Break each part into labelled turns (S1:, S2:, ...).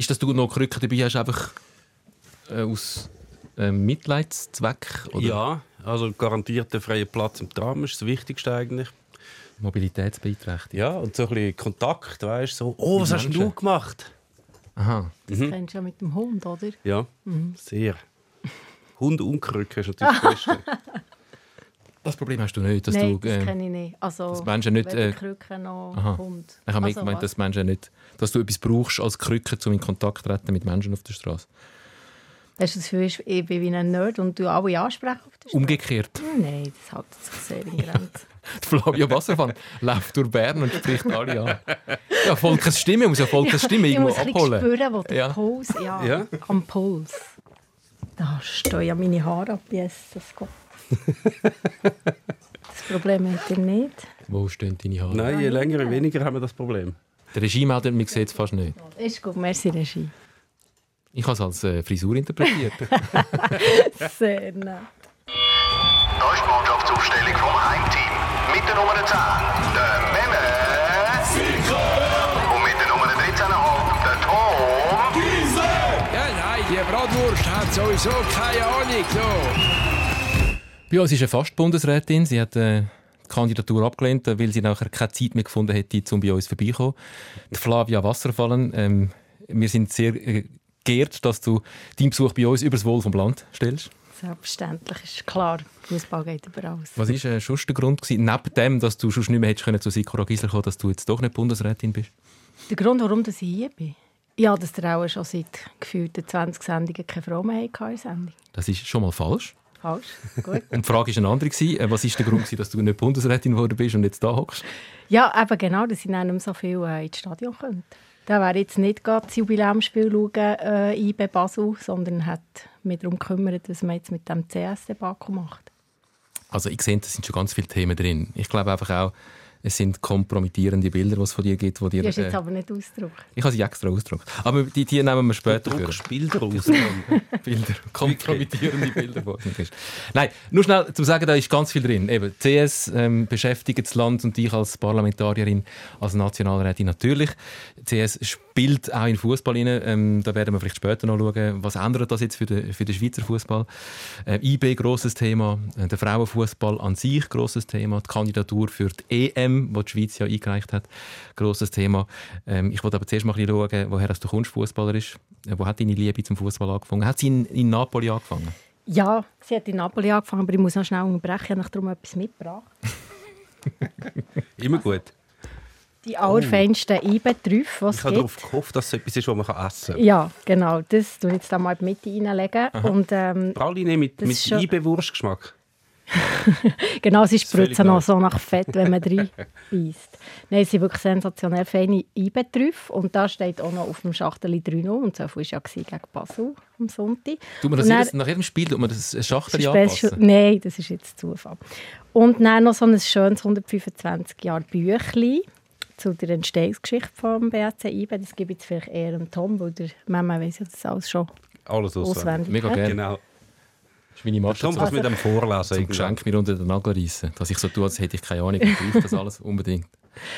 S1: Ist, dass du noch Krücken dabei hast, einfach äh, aus äh, Mitleidszweck? Oder?
S2: Ja, also garantiert der freie Platz im Tram ist das Wichtigste eigentlich.
S1: Mobilitätsbeeinträchtigung.
S2: Ja, und so ein bisschen Kontakt, weißt du, so, oh, was hast denn du
S1: Menschen.
S2: gemacht?
S1: Aha.
S3: Das kennst du ja mit dem Hund, oder?
S2: Ja, sehr. Hund und Krücke ist natürlich das Beste.
S1: Das Problem hast du nicht, dass
S3: Nein,
S1: du...
S3: das
S1: äh,
S3: kenne ich nicht. Also,
S1: dass Menschen nicht, äh,
S3: Krücke noch
S1: aha.
S3: Hund.
S1: Ich habe
S3: also,
S1: gemeint, dass Menschen nicht, dass du etwas brauchst als Krücke, um in Kontakt zu treten mit Menschen auf der Straße.
S3: Hast du das Gefühl, ich bin wie ein Nerd und du alle ansprechen auf der Straße?
S1: Umgekehrt.
S3: Nein, das hält sich sehr in Grenzen.
S1: Flavio Wassermann läuft durch Bern und spricht alle an. Ja, Volkes Stimme, muss ja Volkes Stimme
S3: ich
S1: irgendwo
S3: muss ein bisschen
S1: abholen.
S3: spüren, wo der
S1: Ja.
S3: Puls, ja,
S2: Ja.
S3: am Puls. Da stehen ja meine Haare ab, yes, das geht. Das Problem hat er nicht.
S1: Wo stehen deine Haare?
S2: Nein, je länger, je weniger haben wir das Problem.
S1: Der Regiemelder, man sieht es fast nicht.
S3: Ist gut, merci Regie.
S1: Ich habe es als äh, Frisur interpretiert.
S3: Sehr nett.
S4: Da ist die Mannschaftsaufstellung vom Heimteam. Mit der Nummer 10, der Memme. Und mit der Nummer 13,5, der Tom.
S5: Ja, nein, die Bratwurst hat sowieso keine Ahnung. So.
S1: Bei uns ist eine Fast-Bundesrätin. Sie hat äh, die Kandidatur abgelehnt, äh, weil sie nachher keine Zeit mehr gefunden hätte, um bei uns vorbeizukommen. Die Flavia Wasserfallen. Ähm, wir sind sehr äh, geehrt, dass du deinen Besuch bei uns über das Wohl vom Land stellst.
S3: Selbstverständlich ist klar, Fußball geht über alles.
S1: Was war äh, sonst der Grund? Gewesen, neben dem, dass du schon nicht mehr hättest können zu Sikora Gisler kommen dass du jetzt doch nicht Bundesrätin bist?
S3: Der Grund, warum ich hier bin? Ja, dass der auch schon seit gefühlten 20 Sendungen keine Frau mehr hatte in Sendung.
S1: Das ist schon mal falsch.
S3: Falsch? Gut.
S1: Und die Frage war eine andere. gewesen. Äh, Was war der Grund, gewesen, dass du nicht Bundesrätin geworden bist und jetzt da hockst?
S3: ja, eben genau, dass ich nicht mehr so viel äh, ins Stadion könnte. Da wäre jetzt nicht gerade das Jubiläumsspiel schauen, äh, IB Basel, sondern hat mich darum gekümmert, was man jetzt mit dem CS-Debakel macht.
S1: Also ich sehe, da sind schon ganz viele Themen drin. Ich glaube einfach auch, es sind kompromittierende Bilder, die es von dir gibt. Die dir,
S3: Die hast du jetzt
S1: äh,
S3: aber nicht ausgedruckt.
S1: ich habe sie extra ausgedruckt. Aber die, die nehmen wir später für.
S2: Druckst Bilder aus.
S1: Bilder, kompromittierende Bilder. wo du bist. Nein, nur schnell zu sagen, da ist ganz viel drin. Eben, CS ähm, beschäftigt das Land und dich als Parlamentarierin, als Nationalrätin natürlich. CS spielt auch in Fußball rein. Ähm, da werden wir vielleicht später noch schauen, was ändert das jetzt für den, für den Schweizer Fußball. Äh, IB grosses Thema, äh, der Frauenfußball an sich grosses Thema, die Kandidatur für die EM, die die Schweiz ja eingereicht hat, grosses Thema. Ähm, ich wollte aber zuerst mal ein bisschen schauen, woher du kommst, fußballerisch. Äh, wo hat deine Liebe zum Fußball angefangen? Hat sie in, in Napoli angefangen?
S3: Ja, sie hat in Napoli angefangen, aber ich muss noch schnell unterbrechen. Ich habe darum etwas mitgebracht.
S2: Immer gut.
S3: Die allerfeinsten IB-Trüffe, die
S2: Oh. Ich habe darauf gehofft, dass es etwas ist, das man essen kann.
S3: Ja, genau. Das tue ich jetzt da mal in die Mitte reinlegen. Und, ähm,
S2: Praline mit, mit
S3: schon-
S2: IB-Wurstgeschmack.
S3: genau, sie
S2: völlig
S3: spritzen noch so nach Fett, wenn man rein beißt. Nein, sie sind wirklich sensationell feine IB-Trüffe. Und da steht auch noch auf dem Schachtel 3-0. Und so viel war ja gegen Basel am Sonntag.
S1: Tut man das
S3: dann-
S1: nach jedem Spiel tut man das Schachtel
S3: ist
S1: anpassen?
S3: Nein, das ist jetzt Zufall. Und dann noch so ein schönes 125 Jahre Büchlein zu der Entstehungsgeschichte vom BSC IBE. Das gebe ich jetzt vielleicht eher dem Tom, weil der Mama weiss ja das alles schon
S2: Alles auswendig.
S3: auswendig.
S1: Mega gerne.
S2: Genau.
S1: Ist meine Masche
S2: Tom,
S1: zum,
S2: kannst du mit dem vorlesen? irgendwann?
S1: Geschenk mir unter den Nagel reissen. Dass ich so tue, als hätte ich keine Ahnung und brauche das alles unbedingt.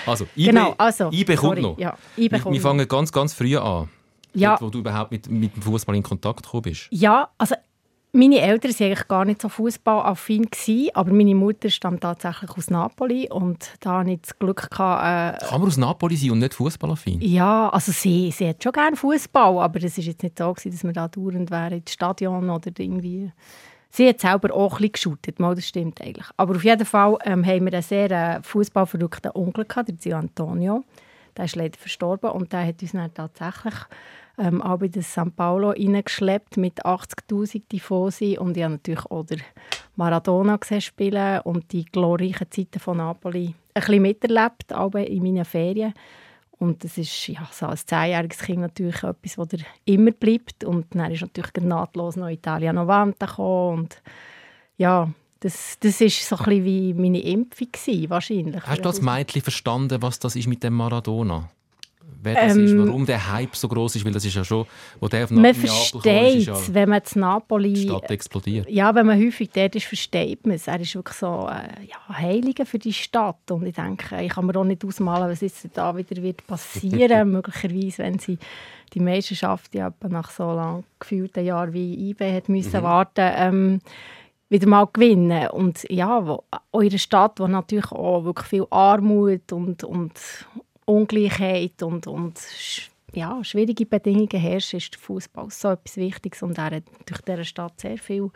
S1: Also, IB,
S3: Genau, also,
S1: IB kommt
S3: sorry,
S1: noch.
S3: ja, IB
S1: wir, wir fangen ganz, ganz früh an.
S3: Ja.
S1: Dort, wo du überhaupt mit, mit dem Fußball in Kontakt gekommen bist.
S3: Ja, also meine Eltern waren eigentlich gar nicht so fußballaffin, aber meine Mutter stammt tatsächlich aus Napoli und da hatte ich das Glück, gehabt, äh,
S1: Kann man aus Napoli sein und nicht fußballaffin?
S3: Ja, also sie, sie hat schon gerne Fußball, aber es ist jetzt nicht so, gewesen, dass wir da dauernd wären ins Stadion oder irgendwie. Sie hat selber auch ein bisschen mal, das stimmt eigentlich. Aber auf jeden Fall ähm, haben wir einen sehr äh, fußballverrückten Onkel gehabt, der Zio Antonio. Der ist leider verstorben und der hat uns dann tatsächlich ähm, auch in das St. Paulo reingeschleppt mit 80'000 Tifosi und ich habe natürlich auch Maradona gesehen spielen und die glorreichen Zeiten von Napoli ein bisschen miterlebt, auch in meinen Ferien. Und das ist ja, so als zehnjähriges Kind natürlich etwas, das dir immer bleibt. Und dann ist natürlich nahtlos noch Italia 90 gekommen. Und ja, das, das ist so ein bisschen wie meine Impfung gewesen, wahrscheinlich.
S1: Hast du als Mädchen verstanden, was das ist mit dem Maradona? Wer das
S3: Ähm,
S1: ist, warum der Hype so groß ist, weil das ist ja schon, wo der auf
S3: Man versteht es,
S1: ja
S3: wenn man zu
S1: die
S3: Napoli...
S1: Stadt explodiert.
S3: Ja, wenn man häufig dort ist, versteht man es. Er ist wirklich so äh, ja, Heiliger für die Stadt. Und ich denke, ich kann mir auch nicht ausmalen, was jetzt da wieder wird passieren Möglicherweise, wenn sie die Meisterschaft ja etwa nach so lang gefühlten Jahren wie IB hat müssen warten ähm, wieder mal gewinnen. Und ja, wo, eure Stadt, wo natürlich auch wirklich viel Armut und, und Ungleichheit und, und ja, schwierige Bedingungen herrschen, ist der Fußball so etwas Wichtiges. Und er hat durch dieser Stadt sehr viel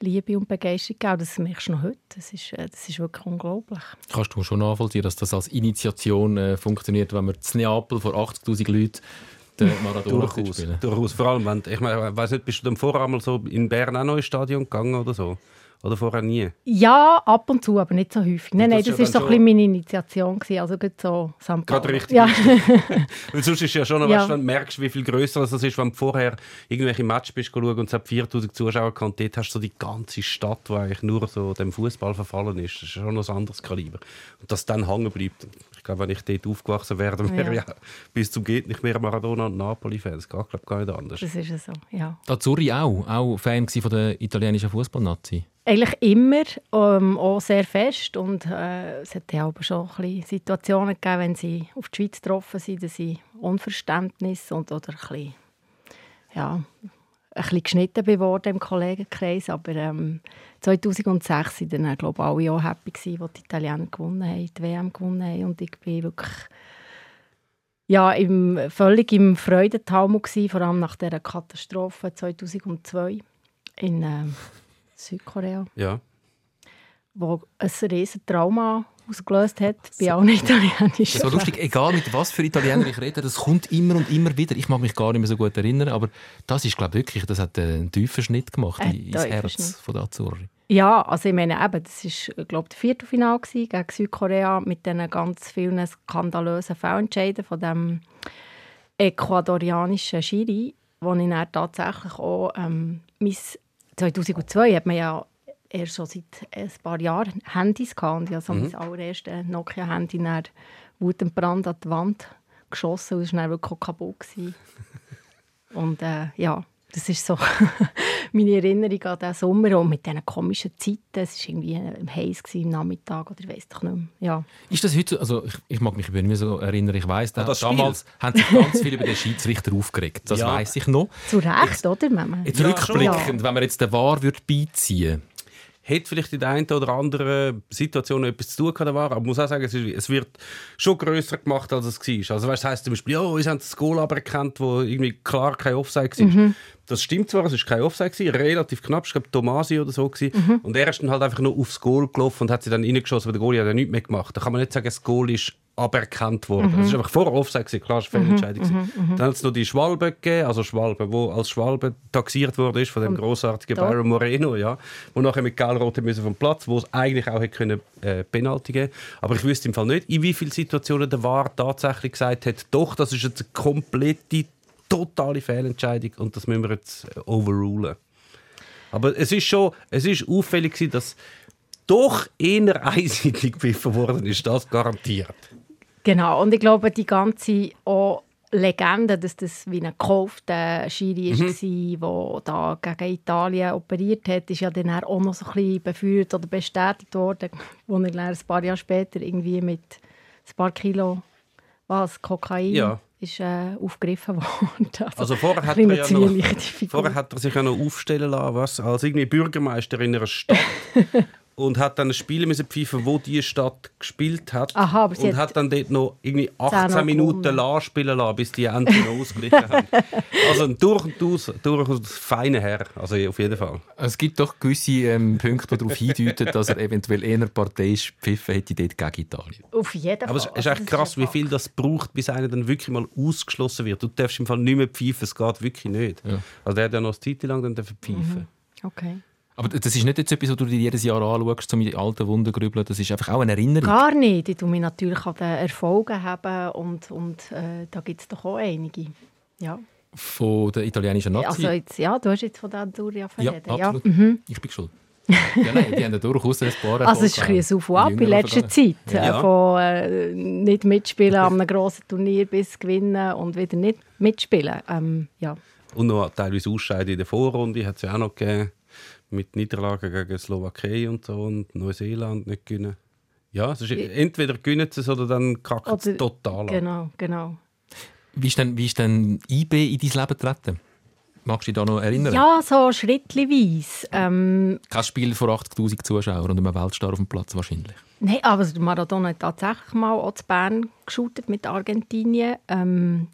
S3: Liebe und Begeisterung gegeben. Das merkst du noch heute. Das ist, äh, das ist wirklich unglaublich.
S1: Kannst du schon nachvollziehen, dass das als Initiation äh, funktioniert, wenn man in Neapel vor 80'000 Leuten den Maradona
S2: Durchaus,
S1: spielen
S2: durchaus. Vor allem, wenn, ich meine, weiß nicht, bist du dann vorher einmal so in Bern auch noch ins Stadion gegangen oder so? Oder vorher nie?
S3: Ja, ab und zu, aber nicht so häufig. Nein,
S2: Das
S3: nein, das war so ein bisschen meine Initiation. Gewesen. Also gerade so St.
S2: Gerade richtig.
S3: Ja.
S2: Weil sonst ist ja schon, noch,
S3: Ja.
S2: weißt, wenn du merkst, wie viel grösser das ist, wenn du vorher irgendwelche Matches bist schauen und es hat 4000 Zuschauer gehabt, und dort hast du so die ganze Stadt, die eigentlich nur so dem Fußball verfallen ist. Das ist schon noch ein anderes Kaliber. Und dass dann hängen bleibt. Ich glaube, wenn ich dort aufgewachsen wäre, dann wäre ja.
S3: Ja.
S2: bis zum geht nicht mehr Maradona und Napoli-Fans. Geht, glaube ich, gar nicht anders.
S3: Das ist ja so, ja.
S1: Azzurri auch, auch Fan von der italienischen Fußballnazi.
S3: Eigentlich immer, ähm, auch sehr fest. Und äh, es hat ja aber schon ein bisschen Situationen gegeben, wenn sie auf die Schweiz getroffen sind, dass sie Unverständnis und, oder ein bisschen, ja, ein bisschen geschnitten bin worden im Kollegenkreis. Aber ähm, 2006 waren dann, äh, glaube ich, alle auch happy, gewesen, als die Italiener gewonnen haben, die WM gewonnen haben. Und ich bin wirklich ja, im, völlig im Freudentaumel, gewesen, vor allem nach dieser Katastrophe 2002 in ähm, Südkorea
S2: Ja.
S3: wo ein riesen Trauma ausgelöst hat bei allen italienischen
S1: So lustig, egal mit was für Italiener ich rede, das kommt immer und immer wieder. Ich mag mich gar nicht mehr so gut erinnern, aber das ist, glaube ich, wirklich, das hat einen tiefen Schnitt gemacht
S3: Ein
S1: ins Herz von der Azzurri.
S3: Ja, also ich meine eben, das war, glaube ich, das Viertelfinale gegen Südkorea mit diesen ganz vielen skandalösen Fehlentscheiden von dem ecuadorianischen Schiri, wo ich dann tatsächlich auch ähm, mein 2002 hat man ja erst schon seit ein paar Jahren Handys gehabt und ich habe so mein allererstes Nokia-Handy dann wutentbrannt an die Wand geschossen und es war dann wirklich kaputt. Und äh, ja, das ist so meine Erinnerung an diesen Sommer und mit diesen komischen Zeiten. Es war irgendwie im heiß am Nachmittag oder ich weiß doch nicht mehr. Ja.
S1: Ist das heute, so- also ich, ich mag mich nicht mehr so erinnern, ich weiss, da,
S2: Ah, das Spiel?
S1: damals haben sich ganz viele über den Schiedsrichter aufgeregt. Das
S2: Ja.
S1: weiss ich noch.
S3: Zu Recht, oder? Mama?
S1: Jetzt
S2: Ja,
S1: rückblickend, wenn man jetzt den War würde beiziehen
S2: Hat vielleicht in der einen oder anderen Situation etwas zu tun gehabt, aber ich muss auch sagen, es, wird schon grösser gemacht, als es war. Also weißt, das heisst zum Beispiel, ja, uns haben das Goal aberkannt, wo irgendwie klar kein Offside war. Das stimmt zwar, es war kein Offside, gewesen, relativ knapp, ich glaube Tomasi oder so. Gewesen. Und er ist dann halt einfach nur aufs Goal gelaufen und hat sie dann reingeschossen, weil der Goalie hat ja nichts mehr gemacht. Da kann man nicht sagen, das Goal ist aberkannt worden. Das ist einfach vor Offside, klar, es war eine Fehlentscheidung. gewesen. Dann hat es noch die Schwalbe gegeben, also Schwalbe, wo als Schwalbe taxiert wurde ist von dem großartigen. Byron Moreno, ja, wo nachher mit Gelrot müssen vom Platz, wo es eigentlich auch hätte können äh, Penalty geben. Aber ich wüsste im Fall nicht, in wie vielen Situationen der VAR tatsächlich gesagt hat, doch, das ist jetzt eine komplette, totale Fehlentscheidung und das müssen wir jetzt äh, overrulen. Aber es ist schon, es ist auffällig dass doch eher einseitig gepfiffen worden ist, das garantiert.
S3: Genau, und ich glaube, die ganze auch Legende, dass das wie ein gekaufter Schiri war, der da gegen Italien operiert hat, ist ja dann auch noch so ein bisschen befeuert oder bestätigt worden, wo er dann ein paar Jahre später irgendwie mit ein paar Kilo was, Kokain
S2: Ja.
S3: ist, äh, aufgegriffen worden.
S2: Also vorher hat, er ja noch, vorher hat er sich ja noch aufstellen lassen, was, als irgendwie Bürgermeister in einer Stadt und hat dann ein Spiel müssen pfeifen, wo die Stadt gespielt hat
S3: Aha, aber sie
S2: und
S3: hat
S2: hat dann dort noch irgendwie
S3: noch
S2: 18 Minuten lassen spielen lassen, bis die endlich noch ausgeglichen haben. Also ein durch und durch, durchaus feiner Herr, also auf jeden Fall.
S1: Es gibt doch gewisse ähm, Punkte, die darauf hindeuten, dass er eventuell eher parteiisch gepfiffen hätte dort gegen Italien.
S3: Auf jeden Fall.
S2: Aber es ist
S3: Also,
S2: echt krass, wie viel das braucht, bis einer dann wirklich mal ausgeschlossen wird. Du darfst im Fall nicht mehr pfeifen, es geht wirklich nicht.
S1: Ja.
S2: Also der hat ja noch eine Zeit lang dann pfeifen.
S3: Fakt. Okay.
S1: Aber das ist nicht jetzt etwas, was du dir jedes Jahr anschaust, um in die alten Wunden grübeln. Das ist einfach auch eine Erinnerung.
S3: Gar nicht. Ich tue mich natürlich an den Erfolgen haben und, und äh, da gibt es doch auch einige. Ja.
S1: Von der italienischen Nazi.
S3: Also jetzt, ja, du hast jetzt von der Anduria
S1: ja,
S3: verreden.
S1: absolut.
S3: Mhm.
S1: Ich bin schuld. ja, nein, die haben ja durchaus ein paar
S3: Also es ist ein bisschen auf und ab in letzter Zeit.
S2: Ja.
S3: Von äh, nicht mitspielen an einem grossen Turnier bis gewinnen und wieder nicht mitspielen. Ähm, ja.
S2: Und noch teilweise Ausscheiden in der Vorrunde hat es ja auch noch gegeben. Mit Niederlagen gegen Slowakei und so und Neuseeland nicht gewinnen. Ja, es ist entweder gewinnen sie es oder dann kackt es total ab.
S3: Genau, genau.
S1: Wie ist denn, wie ist denn IB in dein Leben getreten? Magst du dich da noch erinnern?
S3: Ja, so schrittweise. Ähm,
S1: Kein Spiel vor 80'000 Zuschauern und einem Weltstar auf dem Platz wahrscheinlich.
S3: Nein, aber der Maradona hat tatsächlich mal auch zu Bern geshootet mit Argentinien. Ähm,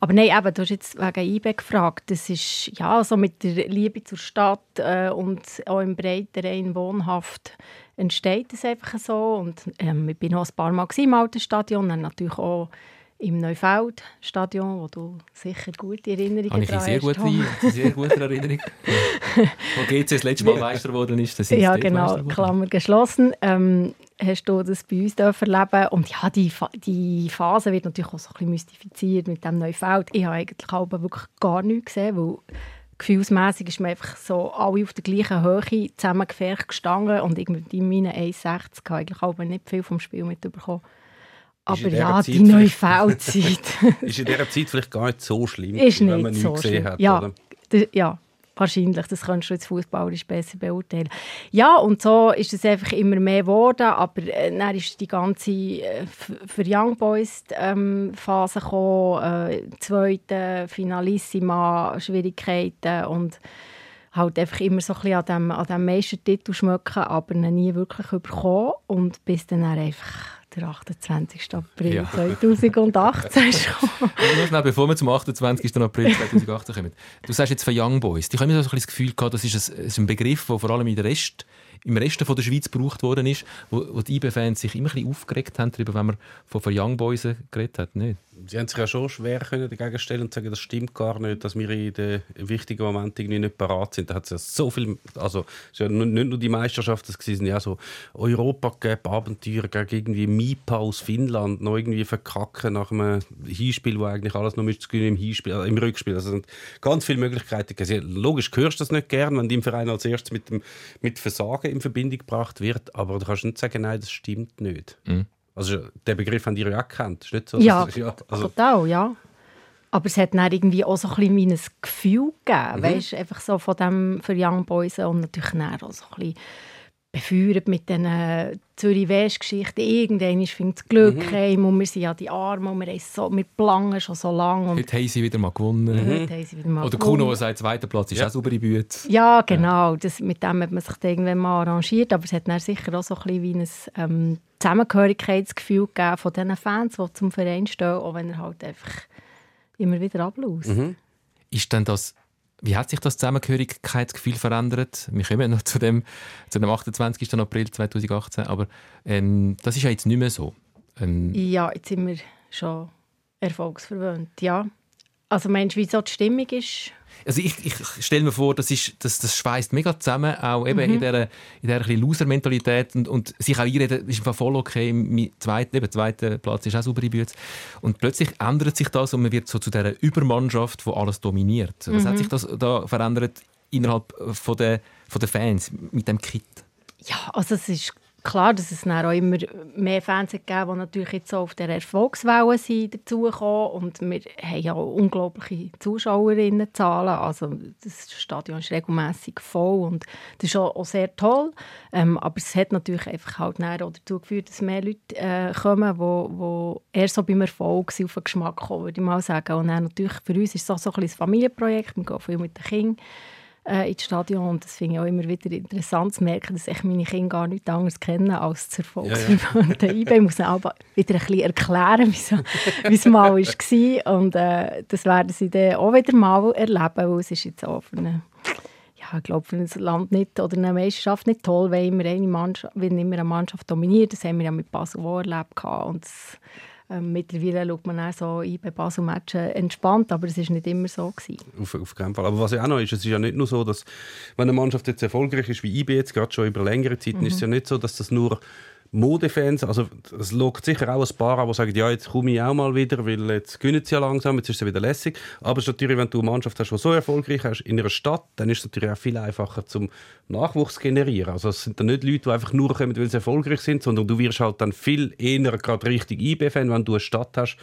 S3: aber nein, eben, du hast jetzt wegen IB gefragt. Das ist ja so mit der Liebe zur Stadt äh, und auch im breiteren wohnhaft entsteht es einfach so. Und ähm, ich bin noch ein paar Mal im alten Stadion, dann natürlich auch im Neufeld-Stadion, wo du sicher gute Erinnerungen
S1: Habe ich eine sehr
S3: hast,
S1: gute, eine sehr gute Erinnerung. Wo GC das letzte Mal Meister geworden ist, da sind sie
S3: Ja, genau. Klammer geschlossen. Ähm, hast du das bei uns erleben Und ja, die, Fa die Phase wird natürlich auch so ein bisschen mystifiziert mit dem Neufeld. Ich habe eigentlich auch wirklich gar nichts gesehen, weil gefühlsmässig ist man einfach so alle auf der gleichen Höhe zusammengefärbt gestanden und irgendwie in meinen 1,60 habe ich eigentlich auch nicht viel vom Spiel mitbekommen. Aber ja,
S2: Zeit
S3: die
S2: vielleicht-
S3: Neufeldzeit
S2: Ist in dieser Zeit vielleicht gar nicht so schlimm,
S3: ist
S2: wenn man
S3: nicht
S2: nichts
S3: so
S2: gesehen hat.
S3: Ja,
S2: Oder?
S3: ja, wahrscheinlich. Das kannst du jetzt fußballerisch besser beurteilen. Ja, und so ist es einfach immer mehr geworden. Aber äh, dann ist die ganze äh, für Young Boys ähm, Phase gekommen, äh, zweite Finalissima Schwierigkeiten und halt einfach immer so ein bisschen an dem, an dem Meistertitel schmücken, aber nie wirklich bekommen. Und bis dann einfach der 28. April
S1: Ja.
S3: 2018 ist gekommen.
S1: Bevor wir zum 28. April 2018 kommen. Du sagst jetzt von Young Boys. Die haben so ein bisschen das Gefühl gehabt, das ist ein, ist ein Begriff, der vor allem in der Rest, im Rest der Schweiz gebraucht worden ist, wo, wo die IB-Fans sich immer ein bisschen aufgeregt haben darüber, wenn man von, von Young Boys geredet hat. Nicht?
S2: Sie haben sich ja schon schwer können dagegen stellen und sagen, das stimmt gar nicht, dass wir in den wichtigen Momenten irgendwie nicht parat sind. Da hat es ja so viel, also es ja nicht nur die Meisterschaft, es waren ja so Europa gegen Abenteuer gegen irgendwie Mipa aus Finnland, noch irgendwie verkacken nach einem Hinspiel, wo eigentlich alles noch müsste im Hinspiel, äh, im Rückspiel. Also es sind ganz viele Möglichkeiten. Logisch hörst du das nicht gern, wenn dein Verein als erstes mit dem mit Versagen in Verbindung gebracht wird, aber du kannst nicht sagen, nein, das stimmt nicht. Also den Begriff haben die ja auch gekannt. Ist nicht so,
S3: Ja,
S2: dass- ja also,
S3: total, ja. Aber es hat dann irgendwie auch so ein bisschen wie ein Gefühl gegeben, weißt, einfach so von dem für Young Boys und natürlich dann auch so ein bisschen befeuert mit den Zürich-West-Geschichten. Irgendwann findet das Glück heim und wir sind ja die Arme und wir, haben so, wir planen schon so lange und
S1: Heute haben sie wieder mal gewonnen.
S3: wieder mal
S1: Oder. Kuno, der sagt, zweiter Platz ist
S2: Ja.
S1: auch saubere Bühne.
S3: Ja, genau. Das, mit dem hat man sich irgendwann mal arrangiert. Aber es hat dann sicher auch so ein bisschen wie ein ähm, Zusammengehörigkeitsgefühl gegeben von diesen Fans, die zum Verein stehen, auch wenn er halt einfach immer wieder ablaust.
S1: Ist denn das, wie hat sich das Zusammengehörigkeitsgefühl verändert? Wir kommen noch zu dem, zu dem 28. April 2018, aber ähm, das ist ja jetzt nicht mehr so. Ähm,
S3: Ja, jetzt sind wir schon erfolgsverwöhnt, ja. Also meinst du, wie so die Stimmung ist?
S1: Also ich, ich stelle mir vor, das, ist, das, das schweißt mega zusammen, auch eben
S3: Mhm.
S1: in dieser, in dieser Loser-Mentalität und, und sich auch einreden, ist im Fall voll okay, mein zweiter, eben, zweiter Platz ist auch Bühne. Und plötzlich ändert sich das und man wird so zu dieser Übermannschaft, die alles dominiert. Was
S3: Mhm.
S1: hat sich das da verändert innerhalb von der, von der Fans mit dem Kit?
S3: Ja, also es ist klar, dass es dann auch immer mehr Fans gegeben, die natürlich jetzt so auf der Erfolgswelle sind dazugekommen. Und wir haben ja auch unglaubliche Zuschauerinnenzahlen, also das Stadion ist regelmäßig voll und das ist auch, sehr toll, ähm, aber es hat natürlich einfach halt auch dazu geführt, dass mehr Leute äh, kommen, die wo eher so beim Erfolg sind, auf den Geschmack kommen, würde ich mal sagen. Und dann natürlich für uns ist es auch so ein bisschen Familienprojekt, wir gehen viel mit den Kindern äh, ins Stadion. Und das finde ich auch immer wieder interessant zu merken, dass ich meine Kinder gar nicht anders kennen als das Erfolgsverwandte IB. Ich muss ihnen aber wieder ein bisschen erklären, wie es mal war. Und äh, das werden sie dann auch wieder mal erleben, weil es ist jetzt auch für eine ja, ich glaube, für ein Land nicht, oder eine Meisterschaft nicht toll, wenn immer eine Mannschaft, wenn immer eine Mannschaft dominiert. Das haben wir ja mit Basel auch erlebt. Und das, ähm, mittlerweile schaut man auch so ein bei Basel-Matchen entspannt, aber es war nicht immer so. Gewesen.
S2: Auf, auf keinen Fall. Aber was ja auch noch ist, es ist ja nicht nur so, dass wenn eine Mannschaft jetzt erfolgreich ist, wie IB jetzt gerade schon über längere Zeit, ist es ja nicht so, dass das nur Modefans, also es lockt sicher auch ein paar an, die sagen, ja, jetzt komme ich auch mal wieder, weil jetzt gewinnen sie ja langsam, jetzt ist es wieder lässig. Aber es ist natürlich, wenn du eine Mannschaft hast, die so erfolgreich ist in einer Stadt, dann ist es natürlich auch viel einfacher zum Nachwuchs zu generieren. Also es sind dann nicht Leute, die einfach nur kommen, weil sie erfolgreich sind, sondern du wirst halt dann viel eher gerade richtig IB-Fan, wenn du eine Stadt hast,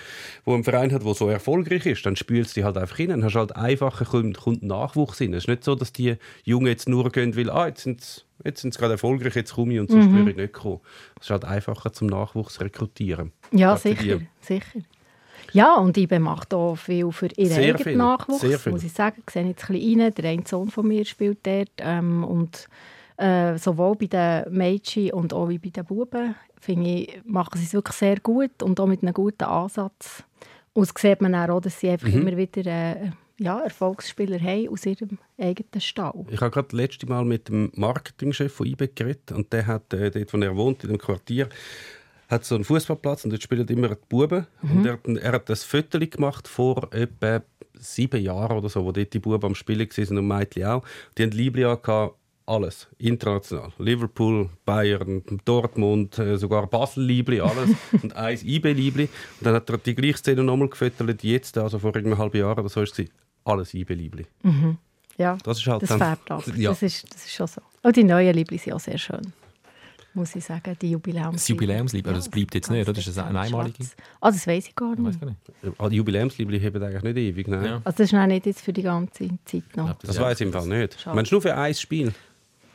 S2: wo ein Verein hat, der so erfolgreich ist, dann spielst du halt einfach hin, dann hast halt einfacher kommt, kommt Nachwuchs hin. Es ist nicht so, dass die Jungen jetzt nur gehen, weil ah, jetzt sind Jetzt sind sie gerade erfolgreich, jetzt komme ich und sonst mhm. würde ich nicht kommen. Es ist halt einfacher zum Nachwuchs rekrutieren.
S3: Ja, sicher, sicher. Ja, und IBE macht auch viel für ihren Sehr eigenen viel. Nachwuchs, Sehr viel. muss ich sagen. Ich sehe jetzt ein bisschen rein. Der eine Sohn von mir spielt dort. Ähm, und äh, sowohl bei den Mädchen und auch wie bei den Buben finde ich, machen sie es wirklich sehr gut und auch mit einem guten Ansatz. Und das sieht man auch, dass sie einfach mhm. immer wieder... Äh, ja, Erfolgsspieler haben aus ihrem eigenen Stall.
S2: Ich habe gerade das letzte Mal mit dem Marketingchef von IBE geredet und der hat äh, dort, wo er wohnt, in dem Quartier, hat so einen Fußballplatz und dort spielen immer die Buben. Mhm. Und er, er hat das Foto gemacht vor etwa sieben Jahren oder so, wo dort die Buben am Spielen waren und Mädchen auch. Die haben Liebling alles, international. Liverpool, Bayern, Dortmund, äh, sogar Basel-Liebli, alles. und eins IB-Liebli. Und dann hat er die gleiche Szene nochmal gefüttert, jetzt, also vor einem halben Jahr oder so, war es alles IB-Liebli.
S3: Mhm. Ja, das, ist halt das dann, färbt ab. Ja. Das, ist, das ist schon so. Und die neuen Liebli sind auch sehr schön. Muss ich sagen, die Jubiläumsliebe. Das
S1: Jubiläumsliebe, ja, das bleibt jetzt nicht, oder? Das ist ein einmaliges.
S3: Ah, das weiß ich gar nicht.
S2: Ah, die Jubiläumsliebe haben eigentlich nicht ewig, nein. Ja.
S3: Also das ist nicht jetzt für die ganze Zeit noch.
S2: das, das weiß ich im Fall nicht. Schade. Meinst du nur für ein Spiel?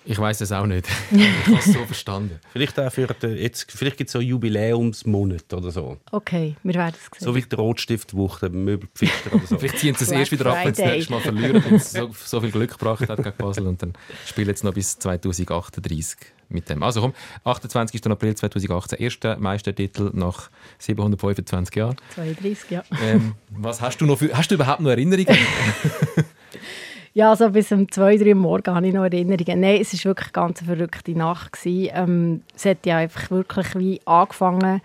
S1: Ich weiß es auch nicht. ich habe es so verstanden.
S2: Vielleicht, auch für jetzt, vielleicht gibt es so einen Jubiläumsmonat oder so.
S3: Okay, wir werden es
S2: sehen. So wie die Rotstiftwoche, der Möbelpfister oder so.
S1: vielleicht ziehen sie es erst wieder ab, wenn sie das nächste Mal verlieren, wenn es so, so, viel Glück gebracht hat gegen Basel. Und dann spielen jetzt noch bis 2038 mit dem. Also komm, 28. April 2018, erster Meistertitel nach 725 Jahren.
S3: 32, ja.
S1: Ähm, was hast du noch für, hast du überhaupt noch Erinnerungen?
S3: Ja, so bis um zwei, drei Uhr morgen habe ich noch Erinnerungen. Nein, es war wirklich eine ganz verrückte Nacht. Ähm, es hat ja einfach wirklich wie angefangen,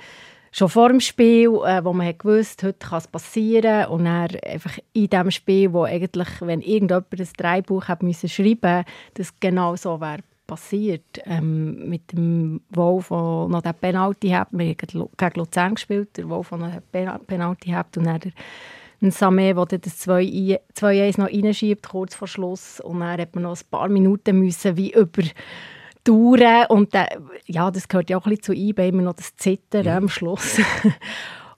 S3: schon vor dem Spiel, äh, wo man gewusst heute kann es passieren und dann einfach in dem Spiel, wo eigentlich, wenn irgendjemand ein Dreibuch hat müssen schreiben, das genau so wäre passiert. Ähm, mit dem Wolf, der noch den Penalty hat, wir haben gegen Luzern gespielt, der Wolf, der noch den Penalty hat und dann ein Samé, der das 2-1 noch reinschiebt, kurz vor Schluss. Und dann hat man noch ein paar Minuten müssen, wie über Touren. Und dann, ja, das gehört ja auch ein bisschen zu eBay, immer noch das Zittern ja. am Schluss.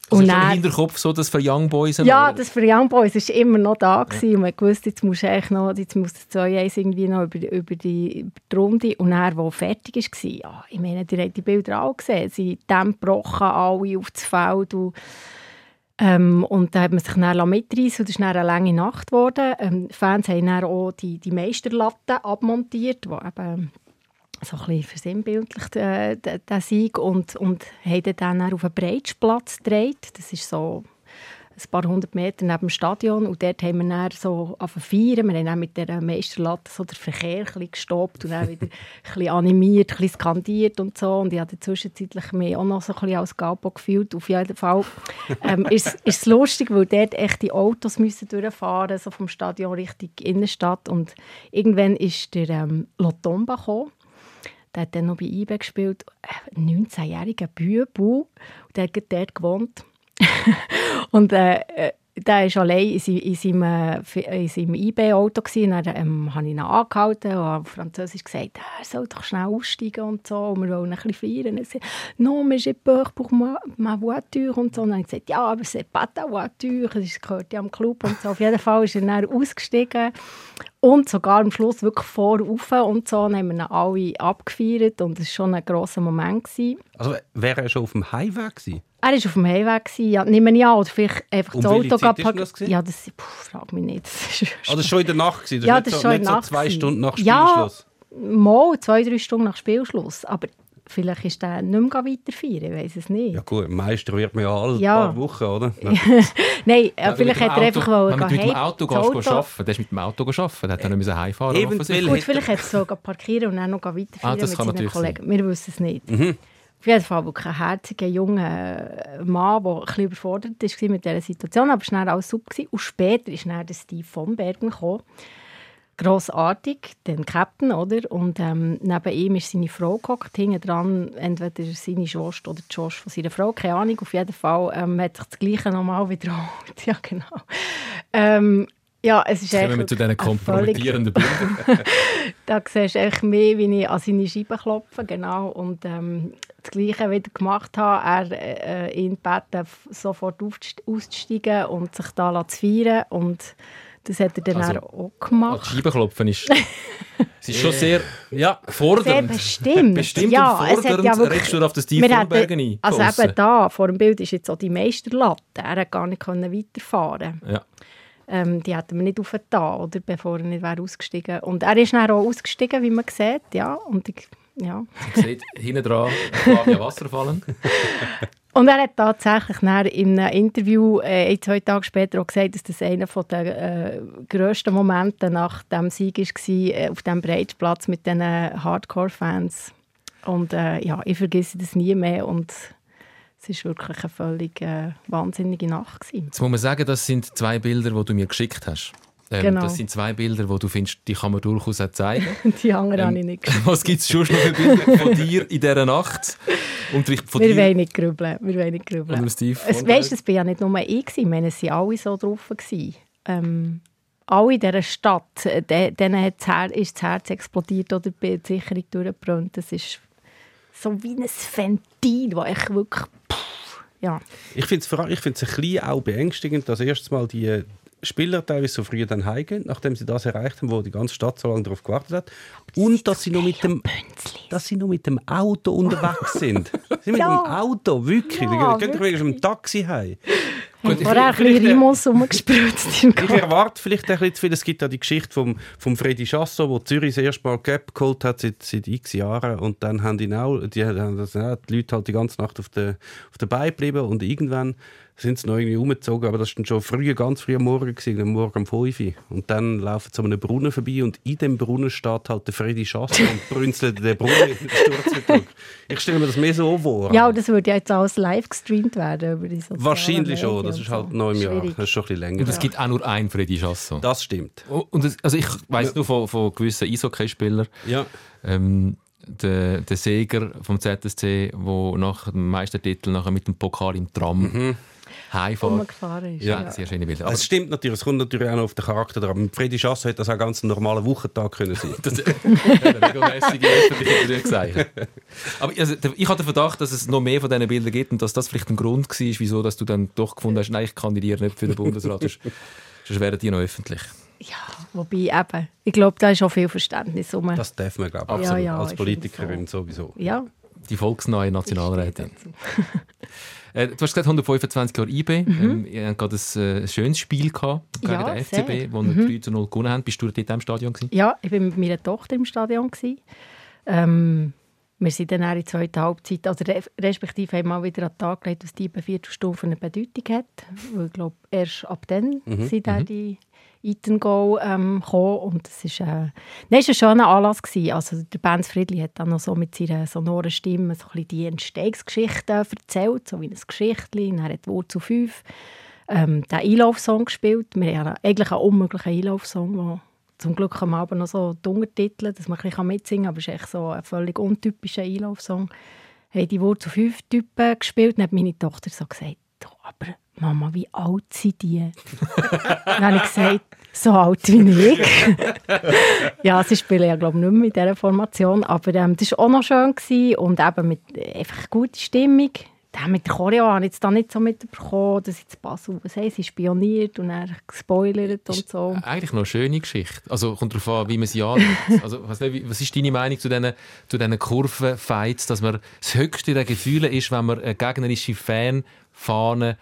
S1: Also und dann, im Hinterkopf so, dass für Young Boys...
S3: Ja, das für Young Boys war immer noch da. Gewesen. Ja. Und man wusste, jetzt muss eigentlich noch, jetzt muss das 2-1 irgendwie noch über, über, die, über die Runde. Und dann, wo fertig war, ja, ich meine, ihr habt die Bilder auch gesehen, sie gebrochen, alle auf das Feld und ähm, und da hat man sich dann mitreißen und es ist eine lange Nacht geworden. Ähm, die Fans haben dann auch die, die Meisterlatte abmontiert, die eben so ein bisschen versinnbildlicht äh, den Sieg und, und haben dann auf einen Breitsplatz gedreht. Das ist so ein paar hundert Meter neben dem Stadion und dort haben wir dann so feiern. Wir haben dann mit der Meisterlatte so den Verkehr ein gestoppt und dann wieder ein animiert, ein skandiert und so. Und ich habe zwischenzeitlich mich auch noch so ein bisschen als Galpo gefühlt. Auf jeden Fall ähm, ist, ist es lustig, weil dort echt die Autos müssen durchfahren so vom Stadion Richtung Innenstadt. Und irgendwann ist der ähm, Lotomba gekommen. Der hat dann noch bei IBE gespielt. Ein 19-jähriger Bübu. Der hat dort gewohnt. und äh, äh der war allein in, in seinem, äh, in seinem IB-Auto. Und dann ähm, habe ich ihn angehalten und auf Französisch gesagt, er soll doch schnell aussteigen und so. Und wir wollen ein bisschen feiern. Er «Non, mais j'ai peur pour ma, ma voiture» und so. Und dann habe ich gesagt «Ja, aber c'est pas ta voiture, das gehört ja am Club» und so. Auf jeden Fall ist er dann ausgestiegen und sogar am Schluss wirklich vorauf und so. Dann haben wir ihn alle abgefeiert und es war schon ein grosser Moment. Gewesen.
S2: Also wäre er schon auf dem Heimweg gewesen?
S3: Er war auf dem Heimweg, ja, nehme ich an. Oder vielleicht einfach um das Auto
S2: gehabt.
S3: Ja, das frage mich nicht.
S2: Das ist ah, das war schon in der Nacht? Das
S3: ja, das war
S2: so,
S3: schon in der
S2: Nacht. So zwei Stunden nach
S3: Spielschluss? Ja, mal zwei, drei Stunden nach Spielschluss. Aber vielleicht ist der nicht mehr weiter feiern, ich weiß es nicht.
S2: Ja gut, Meister wird man ja alle ja. paar Wochen, oder?
S3: Nein, ja, vielleicht hat er einfach
S1: wollen, Wenn du mit dem Auto gehst, Auto. arbeiten, der ist mit dem Auto arbeiten, hat er nicht heimfahren
S3: müssen. Gut, vielleicht hat er so parkieren und dann noch weiter ah, mit seinen Kollegen. Sein. Wir wissen es nicht. Mhm. Auf jeden Fall wirklich ein herziger, junger Mann, der ein bisschen überfordert war mit dieser Situation, aber schnell alles super. Und später dann der Steve von Bergen gekommen. grossartig, den Captain, oder? Und ähm, neben ihm ist seine Frau gehockt, hinten dran entweder seine Schwester oder die Schwester von seiner Frau, keine Ahnung. Auf jeden Fall ähm, hat sich das Gleiche nochmal wiederholt. ja, genau. Ähm, ja, es ist
S1: kommen wir zu diesen kompromittierenden Bildern.
S3: da siehst du echt mehr, wie ich an seine Scheibe klopfe, genau. Und ähm, das Gleiche wieder gemacht habe, er äh, ihn gebeten, sofort auszusteigen und sich da zu feiern. Und das hat er dann
S1: Also,
S3: auch gemacht.
S1: Das Scheibenklopfen ist, es ist schon sehr ja,
S3: Sehr
S1: fordernd.
S3: bestimmt.
S1: Bestimmt
S3: ja,
S1: und
S3: es hat
S1: fordernd.
S3: ja wirklich,
S1: Redest du auf das Steve Vorbergen ein?
S3: Also eben da, vor dem Bild ist jetzt auch die Meisterlatte. Er hat gar nicht können weiterfahren
S1: Ja.
S3: Ähm, Die hätten wir nicht aufgetan, oder, bevor er nicht wäre ausgestiegen Und er ist dann auch ausgestiegen, wie man sieht. Ja, und ich, ja.
S1: Man sieht hinten dran Flavia Wasser fallen.
S3: Und er hat tatsächlich in einem Interview äh, ein, zwei Tage später auch gesagt, dass das einer der äh, grössten Momente nach dem Sieg war, äh, auf dem Breitplatz mit den Hardcore-Fans. Und äh, ja, ich vergesse das nie mehr und es war wirklich eine völlig äh, wahnsinnige Nacht. Gewesen.
S1: Jetzt muss man sagen, das sind zwei Bilder, die du mir geschickt hast. Ähm,
S3: Genau.
S1: Das sind zwei Bilder, die du findest, die kann man durchaus auch zeigen.
S3: Die anderen
S1: Ähm,
S3: habe ich nicht gesehen.
S1: Was gibt es schon noch für Bilder von dir in dieser Nacht? Und von
S3: Wir
S1: dir
S3: wollen nicht grübeln. Wir wollen nicht grübeln.
S1: und Steve
S3: Es, weißt, das bin ja nicht nur ich. Ich meine, es waren alle so drauf. gewesen. Ähm, alle in dieser Stadt, äh, de- denen hat das Her- ist das Herz explodiert oder die Sicherung durchgebrannt. Das ist so wie ein Ventil, das echt wirklich... Pff, ja.
S2: Ich finde es ich ein bisschen auch beängstigend, dass erstens mal die Spieler teilweise so früh dann heimgehen, nachdem sie das erreicht haben, wo die ganze Stadt so lange darauf gewartet hat. Und dass sie noch mit dem, dass sie noch mit dem Auto unterwegs sind. Sie sind mit
S3: Ja.
S2: dem Auto, wirklich.
S3: Ja,
S2: die gehen wenigstens mit dem Taxi heim.
S3: Und vorher ein bisschen Rimos rumgespritzt im
S2: Ich erwarte vielleicht ein bisschen zu viel. Es gibt ja die Geschichte vom, vom Freddy Chasso, wo Zürich das erste Mal Gap geholt hat seit, seit x Jahren. Und dann haben die, auch, die, die Leute halt die ganze Nacht auf der, auf der Beine geblieben. Und irgendwann sind sie noch irgendwie umgezogen. Aber das war dann schon früh, ganz früh am Morgen, gewesen, am Morgen um 5 Uhr. Und dann laufen sie an einem Brunnen vorbei und in dem Brunnen steht halt der Freddy Chasso und brünzelt den Brunnen in den. Ich stelle mir das mehr so vor.
S3: Ja, und das würde ja jetzt alles live gestreamt werden über die sozialen
S2: Wahrscheinlich schon. Das ist
S3: so.
S2: halt noch im Jahr. Das ist schon ein bisschen länger.
S1: Und es gibt auch nur einen Freddy Chasson.
S2: Das stimmt.
S1: Und es, also ich weiß nur von, von gewissen Eishockeyspielern,
S2: Ja.
S1: ähm, der, der Seger vom ZSC, der nach dem Meistertitel nachher mit dem Pokal im Tram
S2: Mhm.
S3: Rumgefahren ist.
S1: Ja,
S3: ja.
S1: sehr schöne Bilder. Aber
S2: Es stimmt natürlich, es kommt natürlich auch noch auf den Charakter drauf. Mit Freddy Chasso hätte das auch ganz ein normaler Wochentag können sein.
S1: das regelmäßige öffentliche Durchzeichen. Aber also, ich hatte den Verdacht, dass es noch mehr von diesen Bildern gibt und dass das vielleicht ein Grund war, wieso dass du dann doch gefunden hast, nein, ich kandidiere nicht für den Bundesrat, sonst, sonst wären die noch öffentlich.
S3: Ja, wobei eben, ich glaube, da ist auch viel Verständnis rum.
S2: Das darf man, glaube ich,
S3: Ja, ja,
S2: als Politikerin
S3: finde
S2: sowieso.
S3: ja,
S1: Die volksnahe Nationalrätin. Äh, du hast gesagt, 125 Jahre IB. Ähm, ihr habt gerade ein äh, schönes Spiel gehabt gegen
S3: Ja,
S1: den
S3: sehr.
S1: FCB, wo ihr 3 zu 0 gewonnen habt. Bist du dort in diesem Stadion gewesen?
S3: Ja, ich war mit meiner Tochter im Stadion. gewesen. Ähm, wir sind dann auch in der zweiten Halbzeit, also re respektive haben wir mal wieder an den Tag gelegt, was die Viertelstufe eine Bedeutung hat. Weil ich glaube, erst ab dann sind dann die Eton Goal ähm, gekommen und es ist, äh, nein, es ein schöner Anlass. Gewesen. Also der Benz Friedli hat dann noch so mit seiner sonoren Stimme so ein bisschen die Entstehungsgeschichte erzählt, so wie ein Geschichtchen. Er hat Wurzel 5 ähm, den Einlaufsong gespielt. Wir haben eigentlich einen unmöglichen Einlaufsong, der zum Glück am Abend noch so die Untertitel, dass man ein bisschen mitsingen kann, aber es ist echt so ein völlig untypischer Einlaufsong. Haben die Wurzel 5 Typen gespielt und hat meine Tochter so gesagt, «Du, aber Mama, wie alt sind die? dann habe ich gesagt, so alt wie ich. ja, sie spielen ja glaube ich nicht mehr in dieser Formation, aber ähm, das war auch noch schön gewesen und eben mit einfach gute Stimmung. Den mit der Choreo habe ich jetzt da nicht so mitbekommen, dass jetzt Basel, was haben sie spioniert und dann gespoilert und so.
S1: Eigentlich noch eine schöne Geschichte. Also kommt darauf an, wie man sie anschaut. Also, was, ist deine Meinung zu diesen, zu diesen Kurvenfights, dass man das höchste der Gefühle ist, wenn man eine gegnerische Fanfahne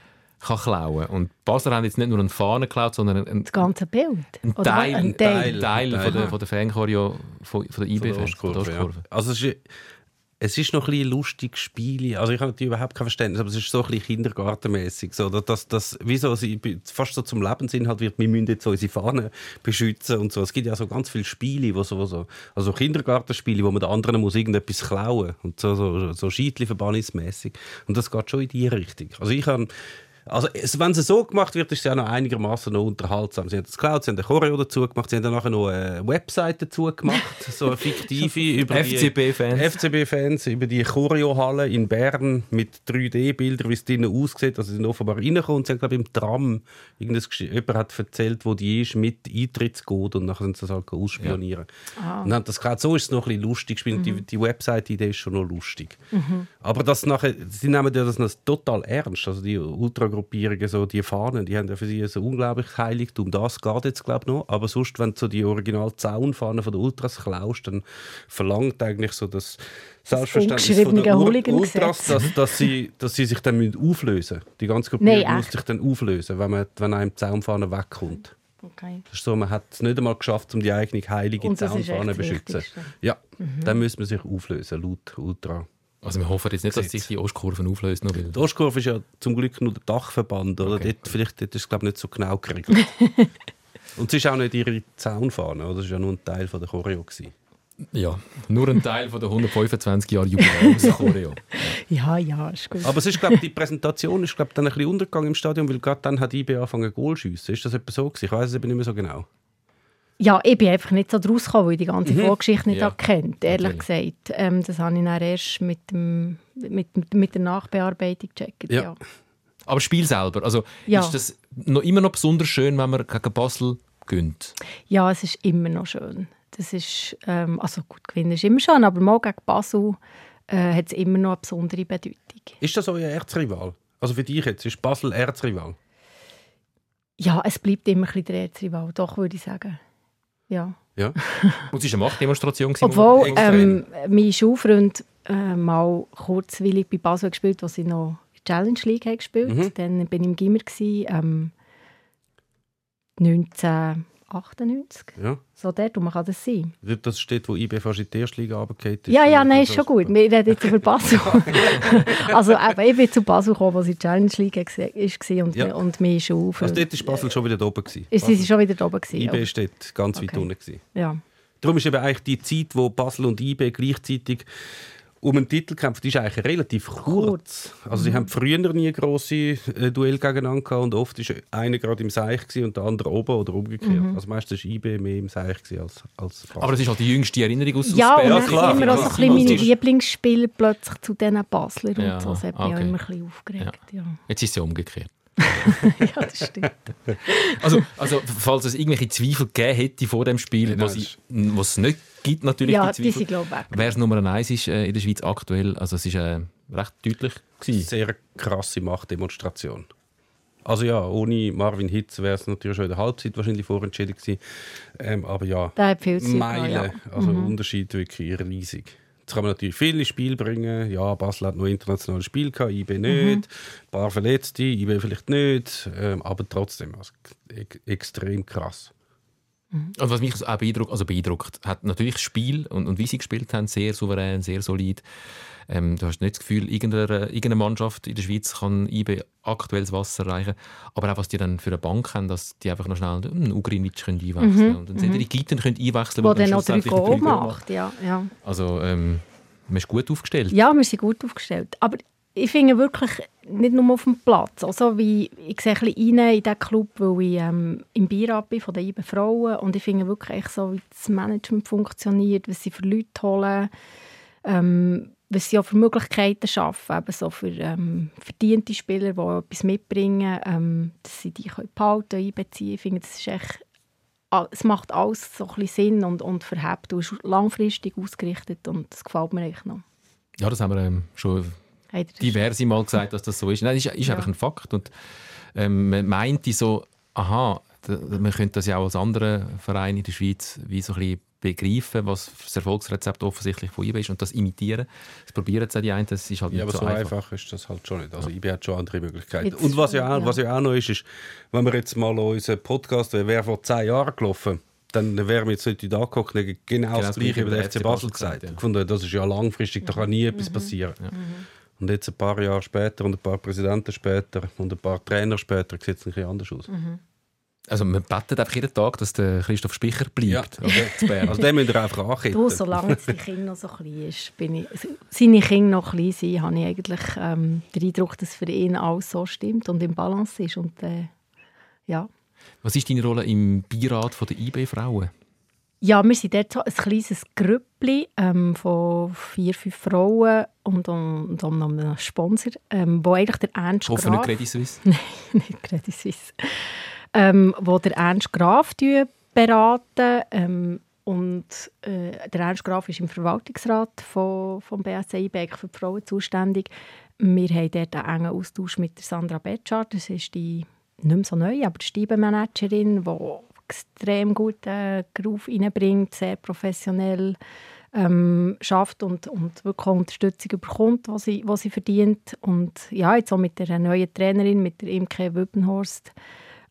S1: kann klauen Und die Basler haben jetzt nicht nur eine Fahne geklaut, sondern einen,
S3: Das ganze Bild. Oder
S1: Teil,
S3: ein
S1: einen
S3: Teil.
S1: Teil,
S2: Teil.
S1: von der, von der Fanchoreo von, von der
S2: Von
S1: IB,
S2: der
S1: von
S2: Ostkurve,
S1: der Ostkurve.
S2: Ja. Also es ist, es ist noch ein bisschen ein lustiges Spiel. Also ich habe natürlich überhaupt kein Verständnis, aber es ist so ein bisschen kindergartenmäßig. So, dass, dass, dass, wieso sie fast so zum Lebensinhalt wird, wir müssen jetzt unsere Fahnen beschützen und so. Es gibt ja so ganz viele Spiele, wo so, so also Kindergartenspiele, wo man den anderen muss irgendetwas klauen und so, so, so Scheitli-Verbannismäßig. Und das geht schon in die Richtung. Also ich habe Also, wenn es so gemacht wird, ist es ja noch einigermaßen noch unterhaltsam. Sie haben das Cloud, sie haben eine Choreo dazu gemacht, sie haben dann nachher noch eine Website dazu gemacht, so eine fiktive über
S1: FCB-Fans.
S2: FCB-Fans über die Choreo-Halle in Bern mit 3D-Bildern, wie es drinnen aussieht. Also, sie sind offenbar reingekommen und sie haben, glaube ich, im Tram jemand hat erzählt, wo die ist, mit Eintrittscode und nachher sind sie das halt ausspionieren. Und haben das gerade so ist es noch ein bisschen lustig gespielt. Die, die Website-Idee ist schon noch lustig. Aber das nachher, sie nehmen ja das total ernst. Also die Ultragruppierungen, so die Fahnen, die haben ja für sie so unglaublich Heiligtum. Das geht jetzt, glaube ich, noch. Aber sonst, wenn du so die original Zaunfahnen von den Ultras klaust, dann verlangt eigentlich so das Selbstverständnis von Ur-
S3: Hooligan-Gesetz.
S2: Ultras, dass, dass, sie, dass sie sich dann müssen auflösen müssen. Die ganze
S3: Nein,
S2: Gruppierung muss
S3: echt?
S2: sich dann auflösen, wenn, man, wenn einem die Zaunfahne wegkommt.
S3: Okay.
S2: Das ist so, man hat es nicht einmal geschafft, um die eigene heilige Zaunfahne zu beschützen. Ja, dann müssen wir sich auflösen, laut Ultra.
S1: Also wir hoffen jetzt nicht, dass sich die Ostkurven auflösen. Noch,
S2: Die Ostkurve ist ja zum Glück nur der Dachverband, oder?
S1: Okay,
S2: Dort, vielleicht dort ist es, glaube ich, nicht so genau geregelt. Und es ist auch nicht ihre Zaunfahne, oder? Das war ja nur ein Teil von der Choreo. Gewesen.
S1: ja, nur ein Teil von der 125 Jahre Jubiläums-Choreo.
S3: Ja, ja, ist gut.
S2: Aber es ist, glaube ich, die Präsentation ist, glaube ich, dann ein bisschen untergegangen im Stadion, weil gerade dann hat IB angefangen Goal zu schiessen. Ist das etwa so gewesen? Ich weiß es eben nicht mehr so genau.
S3: Ja, ich bin einfach nicht so draus gekommen, weil ich die ganze Vorgeschichte nicht
S1: Ja,
S3: kennt, ehrlich
S1: natürlich.
S3: gesagt. Ähm, das habe ich dann erst mit, dem, mit, mit der Nachbearbeitung gecheckt.
S2: Ja.
S3: Ja.
S1: Aber Spiel selber, also
S3: Ja.
S1: ist das noch immer noch besonders schön, wenn man gegen Basel gönnt?
S3: ja, es ist immer noch schön. Das ist, ähm, also gut, gewinnen ist immer schön, aber mal gegen Basel äh, hat es immer noch eine besondere Bedeutung.
S2: Ist das euer Erzrival? Also für dich jetzt, ist Basel Erzrival?
S3: Ja, es bleibt immer ein bisschen der Erzrival, doch, würde ich sagen. Ja.
S2: ja.
S1: Und es war eine Machtdemonstration.
S3: Obwohl ähm, mein Schulfreund äh, mal kurzwillig bei Basel gespielt hat, als ich noch Challenge League gespielt
S2: mhm.
S3: Dann war ich im Gimmer, ähm, 19... 98.
S2: Ja.
S3: So dort, wo man kann das sein.
S2: Das steht, wo IB fast in die erste Liga runtergeht.
S3: Ja, ja, nein, ist schon gut. Wir reden jetzt über Basel. also eben, ich bin zu Basel gekommen, als ich die Challenge League war und,
S2: ja.
S3: und mir ist auf.
S2: Also dort war Basel schon wieder oben. Gewesen.
S3: Ist sie also, schon wieder oben gewesen?
S2: IB ist dort ganz
S3: okay.
S2: weit unten.
S3: Ja.
S2: Darum ist eben eigentlich die Zeit, wo Basel und IB gleichzeitig um einen Titel kämpfen, die ist eigentlich relativ kurz. Also sie haben früher nie grosse äh, Duell gegeneinander gehabt und oft ist einer gerade im Seich gewesen und der andere oben oder umgekehrt. Also meistens war IB mehr im Seich gewesen als, als Basel.
S1: Aber das ist halt die jüngste Erinnerung aus
S3: Ja,
S1: aus
S3: und dann
S2: klar,
S3: sind immer auch so ein bisschen meine
S1: Das ist-
S3: Lieblingsspiele plötzlich zu diesen Basler
S1: Ja,
S3: und so. Das hat mich
S1: okay.
S3: auch immer ein bisschen aufgeregt. Ja.
S1: Jetzt ist es ja umgekehrt.
S3: ja, das stimmt.
S1: Also, also falls es irgendwelche Zweifel gegeben hätte vor dem Spiel,
S2: das
S1: was es nicht gibt, natürlich
S3: Ja,
S1: die Zweifel.
S3: weg.
S1: Wer es Nummer eins ist äh, in der Schweiz aktuell, also es ist äh, recht deutlich gewesen.
S2: Sehr krasse Machtdemonstration. Also ja, ohne Marvin Hitz wäre es natürlich schon in der Halbzeit wahrscheinlich vorentschädigt gewesen. Ähm, aber ja, Meilen,
S3: gehabt,
S2: also Unterschied wirklich riesig. Jetzt kann man natürlich viele Spiele bringen. Ja, Basel hat noch internationale Spiele gehabt, IB nicht. Ein paar Verletzte, IB vielleicht nicht. Ähm, aber trotzdem, also, e extrem krass.
S1: Und was mich auch beeindruckt, also beeindruckt, hat natürlich das Spiel und, und wie sie gespielt haben, sehr souverän, sehr solid. Ähm, du hast nicht das Gefühl, irgendeine, irgendeine Mannschaft in der Schweiz kann IB aktuelles Wasser erreichen. Aber auch was die dann für eine Bank haben, dass die einfach noch schnell einen Ugrinic können einwechseln können. Und dann sind die Gitten können einwechseln
S3: Wo dann noch drei Goal
S1: Goal
S3: macht. Ja, ja.
S1: Also ähm, man ist gut aufgestellt.
S3: ja, wir sind gut aufgestellt. Aber ich finde wirklich nicht nur auf dem Platz. Also wie, ich sehe ein bisschen rein in diesen Club, weil ich ähm, im Beirat bin von den IBE Frauen und ich finde wirklich so, wie das Management funktioniert, was sie für Leute holen, ähm, was sie auch für Möglichkeiten schaffen, eben so für ähm, verdiente Spieler, die etwas mitbringen, ähm, dass sie die können behalten, einbeziehen. Ich finde, das ist echt es macht alles so ein bisschen Sinn und, und verhebt und ist langfristig ausgerichtet und das gefällt mir echt noch.
S1: Ja, das haben wir ähm, schon
S3: Das-
S1: diverse Mal gesagt, dass das so ist. Nein, das ist, ist
S3: Ja.
S1: einfach ein Fakt. Und ähm, man meinte so, aha, man könnte das ja auch als andere Vereine in der Schweiz wie so ein bisschen begreifen, was das Erfolgsrezept offensichtlich von IB ist und das imitieren. Das probieren jetzt auch die einen, das ist halt
S2: Ja,
S1: nicht
S2: aber
S1: so,
S2: so
S1: einfach.
S2: einfach. ist das halt schon nicht. Also IB hat schon andere Möglichkeiten.
S3: Jetzt
S2: Und was ja, auch,
S3: schon,
S2: was ja auch noch ist, ist, wenn wir jetzt mal unseren Podcast, der wäre vor zehn Jahren gelaufen, dann wären wir jetzt nicht da angeguckt und hätten genau, das Gleiche über den FC Basel gesagt.
S1: ja.
S2: Ich fand, das ist ja langfristig, da kann nie etwas passieren. Und jetzt ein paar Jahre später und ein paar Präsidenten später und ein paar Trainer später sieht es ein bisschen anders aus.
S1: Also man betet einfach jeden Tag, dass der Christoph Speicher bleibt.
S2: Ja, okay. also den müsst ihr einfach ankippen.
S3: Du, solange die Kinder noch so klein ist, bin ich, seine Kinder noch klein sind, habe ich eigentlich ähm, den Eindruck, dass für ihn alles so stimmt und im Balance ist. Und, äh, ja.
S1: Was ist deine Rolle im Beirat der IB-Frauen?
S3: Ja, wir sind dort so ein kleines Grüppli ähm, von vier, fünf Frauen und, und, und einem Sponsor, ähm, wo eigentlich der Ernst
S1: Graf... nicht Credit Suisse?
S3: Nein, nicht Credit Suisse. Ähm, wo der Ernst Graf beraten ähm, und äh, der Ernst Graf ist im Verwaltungsrat von, vom BSC IBEC für die Frauen zuständig. Wir haben dort einen engen Austausch mit der Sandra Betschart, das ist die nicht mehr so neu, aber die Steibenmanagerin, die extrem guten Groove reinbringt, sehr professionell ähm, schafft und, und wirklich Unterstützung bekommt, was sie, was sie verdient. Und ja, jetzt auch mit der neuen Trainerin, mit der Imke Wübbenhorst,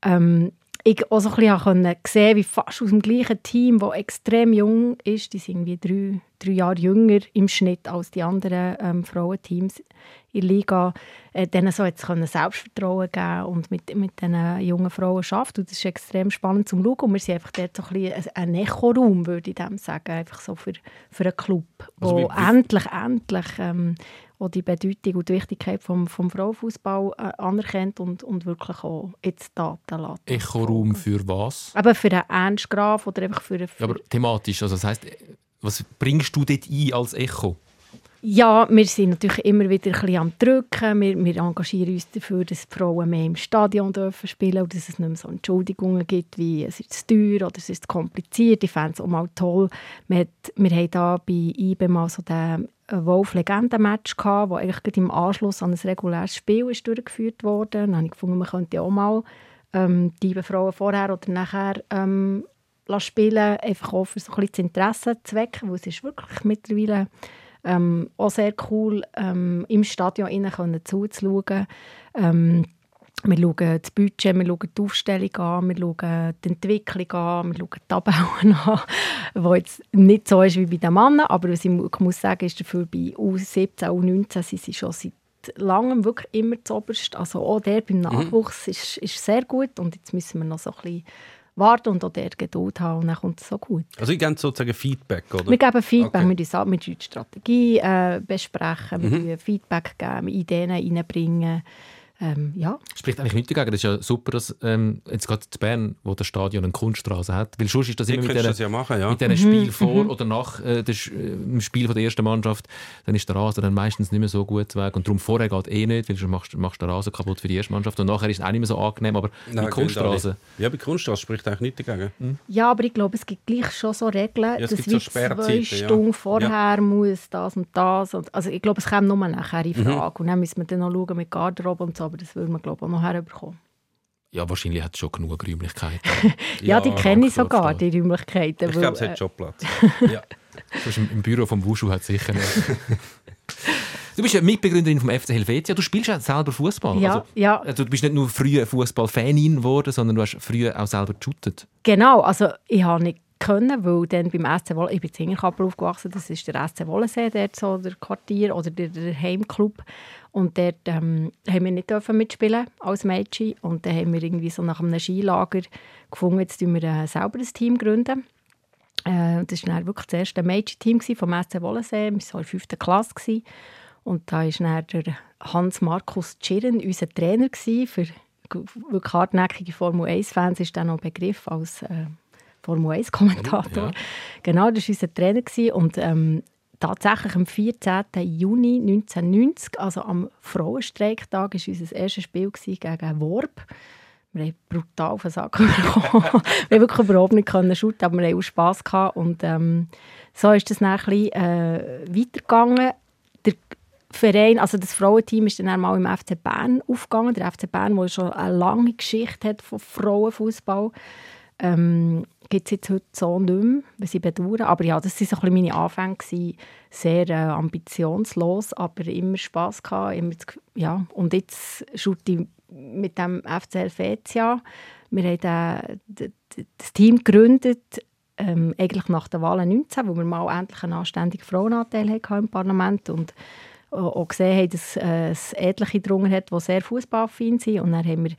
S3: ähm, ich auch so ein bisschen gesehen, wie fast aus dem gleichen Team, das extrem jung ist, die sind irgendwie drei, drei Jahre jünger im Schnitt als die anderen ähm, Frauenteams in der Liga, äh, denen so jetzt können Selbstvertrauen geben und mit, mit diesen jungen Frauen arbeiten. Und das ist extrem spannend zum Schauen. Und wir sind einfach dort so ein, bisschen ein Echo-Raum, würde ich dem sagen, einfach so für, für einen Club, also wo endlich, endlich ähm, auch die Bedeutung und die Wichtigkeit vom, vom Frauenfußball äh, anerkennt und, und wirklich auch jetzt Daten lässt.
S1: Echo-Raum für was?
S3: Aber für einen Ernst Graf oder einfach für, für
S1: aber thematisch, also das heisst, was bringst du dort ein als Echo?
S3: Ja, wir sind natürlich immer wieder ein bisschen am Drücken. Wir, wir engagieren uns dafür, dass die Frauen mehr im Stadion dürfen spielen und dass es nicht mehr so Entschuldigungen gibt, wie es ist zu teuer oder es ist zu kompliziert. Ich fände es auch mal toll. Wir, hat, wir haben da bei IBE mal so den Wolf-Legenden-Match gehabt, wo eigentlich im Anschluss an ein reguläres Spiel ist durchgeführt wurde. Dann habe ich gefunden, man könnte auch mal ähm, die Frauen vorher oder nachher ähm, spielen, einfach auch für so ein bisschen das Interesse zu wecken, weil es ist wirklich mittlerweile ähm, auch sehr cool, ähm, im Stadion zuzuschauen. Ähm, wir schauen das Budget, wir schauen die Aufstellung an, wir schauen die Entwicklung an, wir schauen die Tabellen an, die jetzt nicht so ist wie bei den Männern, aber was ich muss sagen, ist dafür bei U17, U19 sind sie schon seit langem wirklich immer zu oberst. Also auch der beim mhm. Nachwuchs mhm. ist, ist sehr gut und jetzt müssen wir noch so ein bisschen warten und auch der Geduld haben und dann kommt es so gut.
S2: Also ihr gebt sozusagen Feedback, oder?
S3: Wir geben Feedback, okay. wir müssen mit die Strategie äh, besprechen, mhm. wir Feedback geben, Ideen reinbringen ähm, ja.
S1: Spricht eigentlich nichts dagegen. Das ist ja super, dass ähm, jetzt gerade in Bern, wo das Stadion eine Kunststraße hat, weil sonst ist das immer mit diesen
S2: ja machen, ja.
S1: mhm. Spiel vor mhm. oder nach äh, äh, dem Spiel von der ersten Mannschaft, dann ist der Rasen dann meistens nicht mehr so gut weg und darum vorher geht eh nicht, weil du machst, machst den Rasen kaputt für die erste Mannschaft und nachher ist es auch nicht mehr so angenehm, aber Nein, mit Kunststraße...
S2: Ja, bei Kunststraße spricht eigentlich nichts dagegen.
S3: Mhm. Ja, aber ich glaube, es gibt gleich schon so Regeln, ja, dass wie so zwei Stunden vorher ja. muss das und das und, also ich glaube, es kommt nur nachher in mhm. Frage mhm. und dann müssen wir dann noch schauen mit Garderobe und so, aber das will man glaube auch noch herbekommen.
S1: Ja, wahrscheinlich hat es schon genug Räumlichkeiten.
S3: ja, die kenne ich sogar, die Räumlichkeiten.
S2: Ich glaube, es hat äh, schon Platz. ja.
S1: Im, Im Büro vom Wushu hat es sicher nicht. Du bist ja Mitbegründerin vom FC Helvetia. Du spielst ja selber Fußball.
S3: Ja,
S1: also,
S3: ja.
S1: Also, du bist nicht nur früher Fußballfanin geworden, sondern du hast früher auch selber geshootet.
S3: Genau, also ich habe nicht können, weil dann beim SC Wolle, ich bin in Zingerkappel aufgewachsen, das ist der SC Wollensee, dort so der Quartier oder der, der Heimclub. Und dort ähm, haben wir nicht dürfen mitspielen als Mädchen. Und dann haben wir irgendwie so nach einem Skilager gefunden, jetzt gründen wir äh, selber ein Team. Gründen. Äh, das war dann wirklich das erste Mädchen-Team vom SC Wollensee. Wir waren in der fünften Klasse. Gewesen. Und da war dann der Hans-Markus Tschirren unser Trainer gewesen, für wirklich hartnäckige Formel 1-Fans ist dann noch Begriff als äh, Formel 1-Kommentator. Ja. Genau, das war unser Trainer. Und ähm, tatsächlich am 14. Juni 1990, also am Frauenstreiktag, war unser erstes Spiel gegen Worb. Wir haben brutal auf den Sack bekommen. wir wirklich überhaupt nicht können shooten, aber wir hatten auch Spass gehabt. Und ähm, so ist das dann ein bisschen, äh, weitergegangen. Der Verein, also das Frauenteam ist dann einmal im FC Bern aufgegangen. Der FC Bern, der schon eine lange Geschichte hat von Frauenfußball. Ähm, gibt es jetzt heute so nicht mehr, was ich bedauere. Aber ja, das waren so ein meine Anfänge. Sehr äh, ambitionslos, aber immer Spass gehabt. Immer das, ja. Und jetzt schaut ich mit dem FC Helvetia. Wir haben den, das Team gegründet, ähm, eigentlich nach der Wahl 19, wo wir mal endlich einen anständigen Frauenanteil hatten im Parlament und auch gesehen haben, dass äh, es etliche drunter hat, die sehr fußballaffin sind. Und dann haben wir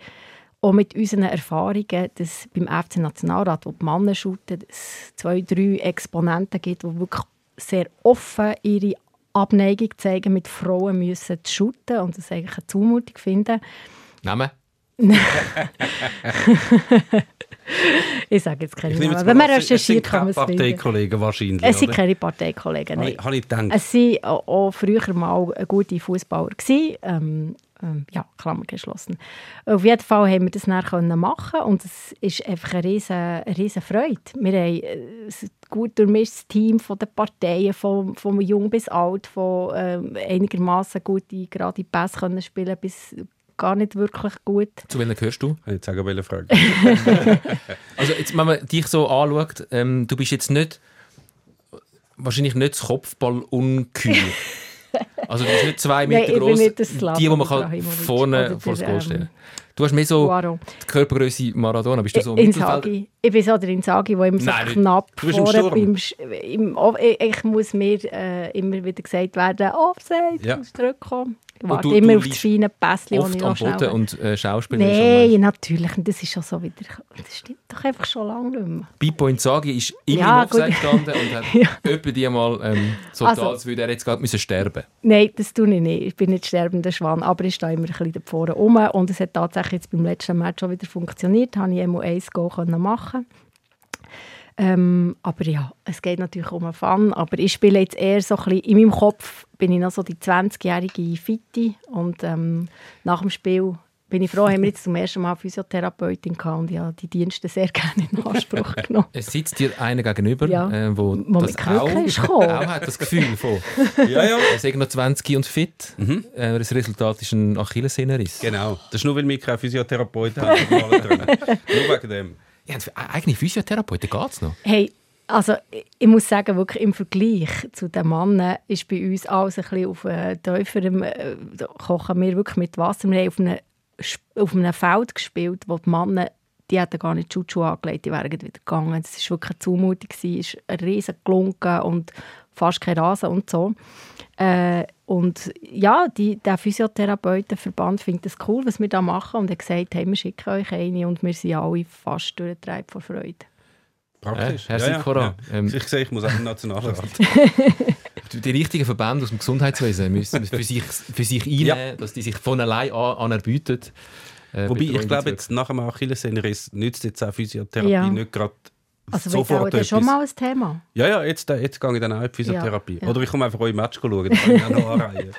S3: auch mit unseren Erfahrungen, dass beim FC Nationalrat, wo die Männer shooten, es zwei, drei Exponenten gibt, die wirklich sehr offen ihre Abneigung zeigen, mit Frauen müssen zu shooten und das eigentlich eine Zumutung finden.
S1: Namen?
S3: ich sage jetzt keine Namen. Wenn man
S2: es- es
S3: recherchiert, kann man
S2: keine
S3: es finden.
S2: Parteikollegen wahrscheinlich,
S3: Es sind
S2: oder?
S3: keine Parteikollegen,
S2: Habe
S3: nein.
S2: ich, habe ich gedacht.
S3: Es waren auch, auch früher mal gute Fußballer. Ähm, ähm, ja, Klammer geschlossen. Auf jeden Fall haben wir das dann können machen und es ist einfach eine riesen, eine riesen Freude. Wir haben äh, ein gut durchmischtes Team von den Parteien, von, von jung bis alt, von ähm, einigermaßen gute, gerade Pässe können spielen bis gar nicht wirklich gut.
S1: Zu welchen gehörst du?
S2: Ich jetzt sagen, welche Frage.
S1: Also jetzt, wenn man dich so anschaut, ähm, du bist jetzt nicht, wahrscheinlich nicht das Kopfball-Ungeheuer. Also du bist nicht zwei
S3: Nein,
S1: Meter
S3: bin
S1: groß, die, die man kann vorne
S3: oder
S1: vor das Goal
S3: ähm,
S1: stellen Du hast mehr so
S3: Guaro.
S1: die Körpergröße Maradona. Bist du so im?
S3: Inzaghi. Ich bin so der Inzaghi, der immer so
S1: Nein,
S3: knapp
S2: Du bist im
S3: vorne
S2: Sturm.
S3: beim... Sch- Im, oh, ich, ich muss mir äh, immer wieder gesagt werden, Offside,
S2: Ja.
S3: musst zurückkommen. Ich warte
S1: du-
S3: immer
S1: du
S3: auf das feine Pässchen,
S1: Oft am. Boden und äh, Schauspieler.
S3: Nein, natürlich. Das ist schon so wieder... Das stimmt doch einfach schon lange nicht mehr.
S1: Pippo Inzaghi ist immer
S3: Ja,
S1: im Offside gestanden und hat
S3: Ja.
S1: etwa die mal ähm, so
S3: Also-
S1: da, als würde er jetzt gerade müssen sterben
S3: Nein, das tue ich nicht. Ich bin nicht sterbender Schwan, aber ich stehe immer ein bisschen da vorne rum. Und es hat tatsächlich jetzt beim letzten Match schon wieder funktioniert. Da konnte ich einmal ein Goal können machen ähm, aber ja, es geht natürlich um einen Fun. Aber ich spiele jetzt eher so ein bisschen, in meinem Kopf bin ich noch so die 20-jährige Fitti. Und ähm, nach dem Spiel bin ich froh, haben wir jetzt zum ersten Mal Physiotherapeutin gehabt und ja, die Dienste sehr gerne in Anspruch genommen.
S1: Es sitzt dir einer gegenüber,
S3: Ja.
S1: äh, wo,
S3: Wo
S1: das auch,
S3: ist gekommen.
S1: auch hat das Gefühl von
S2: ja, ja.
S1: er ist noch 20 und fit. Äh, das Resultat ist ein Achillessehnenriss.
S2: Genau. Das ist nur, weil wir keine Physiotherapeuten haben. nur wegen dem.
S1: Ja, eigene Physiotherapeuten geht es noch.
S3: Hey, also ich- muss sagen, wirklich im Vergleich zu den Männern ist bei uns alles ein bisschen auf äh, tieferem, äh, kochen wir wirklich mit Wasser. Wir haben auf einem, auf einem Feld gespielt, wo die Männer, die hatten gar nicht Schutzschuhe angelegt, die wären wieder gegangen. Das war wirklich eine Zumutung, es ein riesen Glunken und fast kein Rasen und so. Äh, und ja, die, der Physiotherapeutenverband findet es cool, was wir da machen und hat gesagt, hey, wir schicken euch eine und wir sind alle fast durchgetragen vor Freude.
S2: Praktisch.
S1: Ja, herzlich voran. Ähm,
S2: ich sehe, ich muss auch im Nationalrat.
S1: Die richtigen Verbände aus dem Gesundheitswesen müssen für sich, für sich einnehmen, dass die sich von allein an anerbieten. Äh,
S2: Wobei, ich glaube, jetzt nach dem Achillessehnenriss nützt jetzt auch Physiotherapie
S3: Ja.
S2: nicht gerade
S3: Also
S2: sofort
S3: das schon mal ein Thema?
S2: Ja, ja, jetzt, äh, jetzt gehe ich dann auch in die Physiotherapie.
S3: Ja.
S2: Oder ich komme einfach eure Match schauen, dann kann ich auch noch anreihen.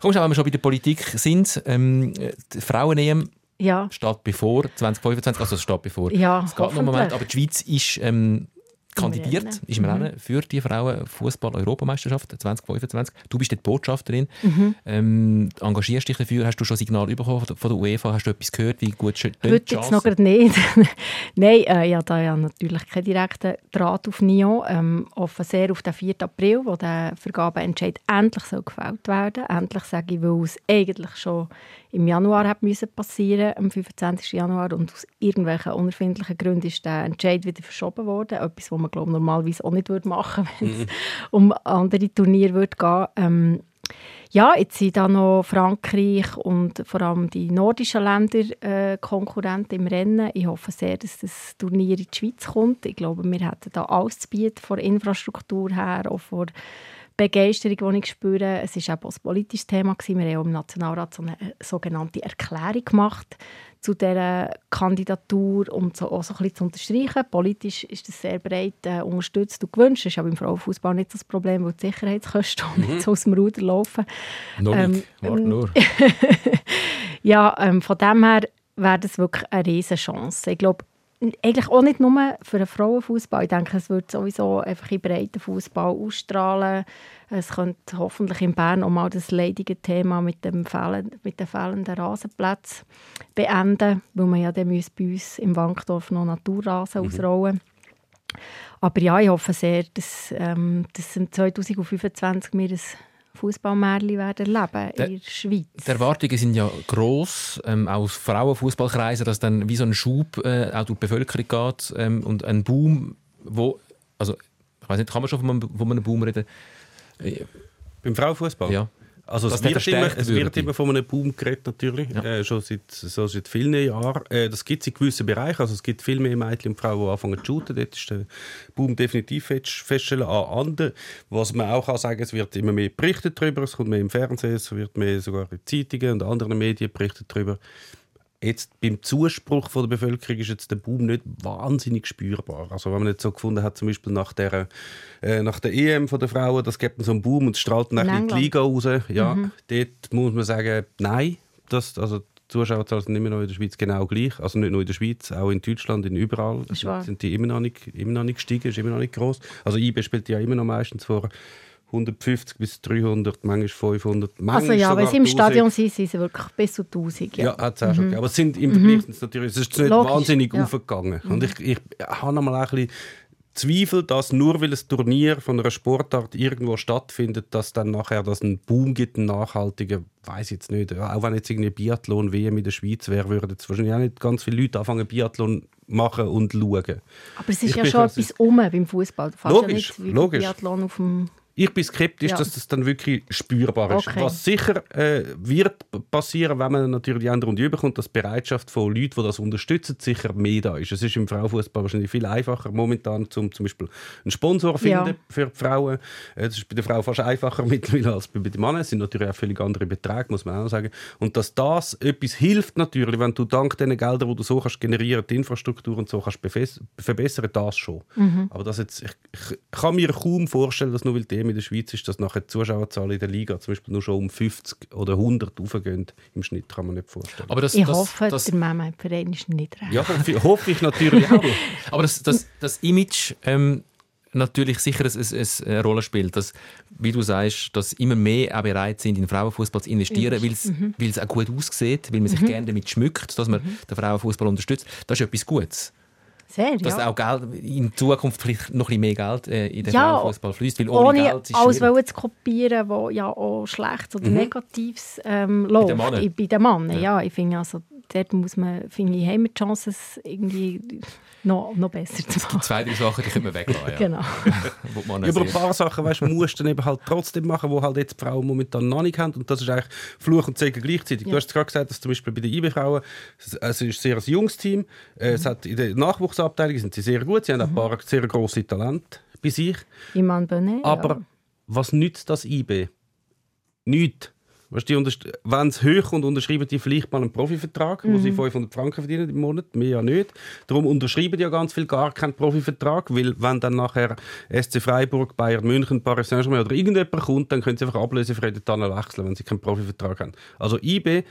S1: Komm, wenn wir schon bei der Politik sind, ähm, die Frauen-EM
S3: Ja.
S1: steht bevor, 2025, also es steht bevor.
S3: Ja,
S1: es geht noch einen Moment, aber die Schweiz ist ähm, kandidiert,
S3: Rennen.
S1: ist im Rennen für die Frauen-Fußball-Europameisterschaft 2025. Du bist dort Botschafterin,
S3: Mhm.
S1: ähm, engagierst dich dafür, hast du schon Signal bekommen von der- UEFA, hast du etwas gehört, wie gut sch- die
S3: Heute jetzt noch nicht. Nein, äh, ja, da ja natürlich keinen direkten Draht auf NIO. Ähm, hoffe sehr auf den 4. April, wo der Vergabeentscheid endlich soll gefällt werden Endlich sage ich, weil es eigentlich schon im Januar hat müssen passieren, am 25. Januar. Und aus irgendwelchen unerfindlichen Gründen ist der Entscheid wieder verschoben worden. Etwas, was man glaube normalerweise auch nicht würde machen würde, wenn es um andere Turniere würde gehen ähm, ja, jetzt sind da noch Frankreich und vor allem die nordischen Länder äh, Konkurrenten im Rennen. Ich hoffe sehr, dass das Turnier in die Schweiz kommt. Ich glaube, wir hätten da alles zu bieten, von Infrastruktur her, auch von Begeisterung, die ich spüre. Es war auch ein politisches Thema. Gewesen. Wir haben im Nationalrat so eine äh, sogenannte Erklärung gemacht zu dieser Kandidatur, um so, auch so ein bisschen zu unterstreichen. Politisch ist das sehr breit äh, unterstützt und gewünscht. Das ist aber im Frauenfußball nicht das Problem, weil die Sicherheitskosten auch nicht so aus dem Ruder laufen.
S1: Noch
S3: Ähm,
S1: nicht, warte nur.
S3: Ja, ähm, von dem her wäre das wirklich eine riesige Chance. Ich glaube, eigentlich auch nicht nur für den Frauenfußball. Ich denke, es wird sowieso einfach in breiten Fußball ausstrahlen. Es könnte hoffentlich in Bern auch mal das leidige Thema mit, dem Fehlen, mit den fehlenden Rasenplätzen beenden, weil man ja dann bei uns im Wankdorf noch Naturrasen ausrollen Aber ja, ich hoffe sehr, dass, ähm, dass im 2025 wir ein Fußballmärchen werden erleben
S1: Der-
S3: in der Schweiz.
S1: Die Erwartungen sind ja gross, ähm, auch aus Frauenfußballkreisen, dass dann wie so ein Schub äh, auch durch die Bevölkerung geht ähm, und ein Boom, wo, also ich weiß nicht, kann man schon von einem, von einem Boom reden?
S2: Beim Frauenfußball?
S1: Ja.
S2: Also es wird, immer, es wird immer von einem Boom geredet natürlich,
S1: Ja.
S2: äh, schon seit, so seit vielen Jahren. Äh, das gibt es in gewissen Bereichen, also es gibt viel mehr Mädchen und Frauen, die anfangen zu shooten, dort ist der Boom definitiv fest, feststellen. An anderen, was man auch kann sagen, es wird immer mehr berichtet darüber, es kommt mehr im Fernsehen, es wird mehr sogar in Zeitungen und anderen Medien berichtet darüber. Jetzt beim Zuspruch von der Bevölkerung ist jetzt der Boom nicht wahnsinnig spürbar. Also wenn man jetzt so gefunden hat, zum Beispiel nach der, äh, nach der EM von der Frauen, das gibt so einen Boom und strahlt dann
S3: In
S2: die. Liga raus. Ja, dort muss man sagen, nein. Das, also die Zuschauerzahlen sind immer noch in der Schweiz genau gleich. Also nicht nur in der Schweiz, auch in Deutschland, in überall sind die immer noch nicht, immer noch nicht gestiegen, ist immer noch nicht groß. Also IB spielt ja immer noch meistens vor 150 bis 300, manchmal 500, manchmal
S3: Also ja, wenn sie im
S2: 1000.
S3: Stadion sind, sind sie wirklich bis zu 1000.
S2: Ja,
S3: Ja.
S2: hat es auch schon gegeben. Aber es sind im Vergleich sind es natürlich, es ist nicht
S3: Logisch,
S2: wahnsinnig
S3: ja.
S2: aufgegangen. Und ich, ich habe noch mal ein bisschen Zweifel, dass nur weil ein Turnier von einer Sportart irgendwo stattfindet, dass dann nachher das einen Boom gibt, einen nachhaltigen, weiß jetzt nicht. Auch wenn jetzt irgendwie Biathlon WM in der Schweiz wäre, würden jetzt wahrscheinlich auch nicht ganz viele Leute anfangen Biathlon machen und schauen.
S3: Aber es ist
S2: Ich
S3: ja schon etwas um beim Fußball. Du
S2: Logisch,
S3: ja nicht wie
S2: logisch.
S3: Biathlon auf dem
S2: Ich bin skeptisch,
S3: Ja.
S2: dass das dann wirklich spürbar ist.
S3: Okay.
S2: Was sicher äh, wird passieren, wenn man natürlich die andere Runde überkommt, dass die Bereitschaft von Leuten, die das unterstützen, sicher mehr da ist. Es ist im Frauenfußball wahrscheinlich viel einfacher momentan, zum zum Beispiel einen Sponsor finden
S3: Ja.
S2: für die Frauen. Äh, Das ist bei der Frau fast einfacher mittlerweile als bei den Männern. Es sind natürlich auch völlig andere Beträge, muss man auch sagen. Und dass das etwas hilft natürlich, wenn du dank diesen Geldern, die du so kannst generieren, die Infrastruktur und so kannst verbessern, das schon.
S3: Mhm.
S2: Aber das jetzt, ich, ich kann mir kaum vorstellen, dass nur weil die EM in der Schweiz ist, dass nachher die Zuschauerzahl in der Liga zum Beispiel nur schon um 50 oder 100 raufgehen. Im Schnitt kann man nicht vorstellen.
S1: Aber das,
S3: Ich
S1: das,
S3: hoffe,
S1: das,
S3: der Mama im Verein ist nicht recht.
S2: ja, hoffe, ich- hoffe ich natürlich auch.
S1: aber das, das, das Image ähm, natürlich sicher ein, ein, eine Rolle spielt, dass, wie du sagst, dass immer mehr auch bereit sind, in Frauenfußball zu investieren, weil es weil es auch gut aussieht, weil man sich gerne damit schmückt, dass man den Frauenfußball unterstützt. Das ist etwas Gutes.
S3: Sehr,
S1: Dass
S3: ja.
S1: auch Geld, in Zukunft vielleicht noch ein bisschen mehr Geld äh, in den
S3: Ja,
S1: Frauenfußball fließt, weil ohne,
S3: Ohne
S1: Geld ist
S3: alles wollen zu kopieren, was ja auch schlecht oder Negatives ähm, läuft. Bei den Männern,
S1: Ja.
S3: ja. Ich finde, also, dort muss man, finde ich, haben wir die Chance, es irgendwie noch, noch besser zu machen.
S1: Zwei, drei Sachen, die können wir weglassen. Ja.
S3: Genau.
S2: Ja, aber ein paar Sachen weißt, musst du dann eben halt trotzdem machen, die halt jetzt die Frauen momentan noch nicht haben. Und das ist eigentlich Fluch und Segen gleichzeitig. Du
S3: Ja.
S2: hast gerade gesagt, dass zum Beispiel bei den IB-Frauen, es ist sehr ein junges Team. Äh, Es hat in der Nachwuchsabteilung sind sie sehr gut. Sie haben auch ein paar sehr grosse Talente bei sich.
S3: Iman Benet,
S2: Aber
S3: ja.
S2: was nützt das IB? Nichts. Weißt, die wenn es hoch und unterschreiben die vielleicht mal einen Profivertrag, wo
S3: Mhm.
S2: sie 500 Franken verdienen im Monat, mehr ja nicht. Darum unterschreiben die ja ganz viel gar keinen Profivertrag, weil wenn dann nachher SC Freiburg, Bayern München, Paris Saint-Germain oder irgendjemand kommt, dann können sie einfach ablösefrei dorthin wechseln, wenn sie keinen Profivertrag haben. Also IB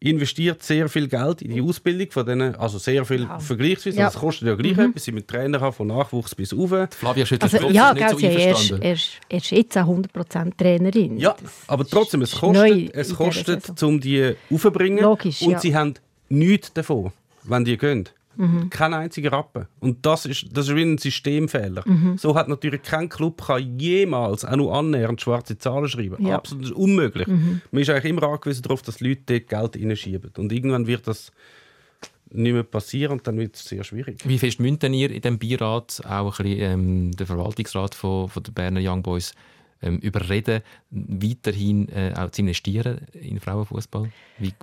S2: investiert sehr viel Geld in die Ausbildung von denen, also sehr viel vergleichsweise.
S3: Ja.
S2: Also es kostet ja gleich etwas. Sie mit Trainer haben, von Nachwuchs bis rauf.
S1: Flavia schüttelt
S3: Also, ja,
S1: ist nicht so
S3: sie er ist,
S1: einverstanden.
S3: er, ist, er ist jetzt eine 100% Trainerin.
S2: Ja,
S3: Das
S2: aber trotzdem, es kostet, es kostet um die aufzubringen.
S3: Logisch,
S2: und
S3: ja.
S2: sie haben nichts davon, wenn die gehen.
S3: Mhm.
S2: Kein einziger Rappen. Und das ist, das ist wie ein Systemfehler.
S3: Mhm.
S2: So hat natürlich kein Club kann jemals auch nur annähernd schwarze Zahlen schreiben.
S3: Ja. Mhm.
S2: Absolut unmöglich. Man ist eigentlich immer angewiesen darauf, dass die Leute dort Geld reinschieben. Und irgendwann wird das nicht mehr passieren und dann wird es sehr schwierig.
S1: Wie fest müsst ihr in diesem Beirat auch ein bisschen, ähm, den Verwaltungsrat von, von der Berner Young Boys ähm, überreden, weiterhin äh, auch zu investieren in Frauenfußball? Wie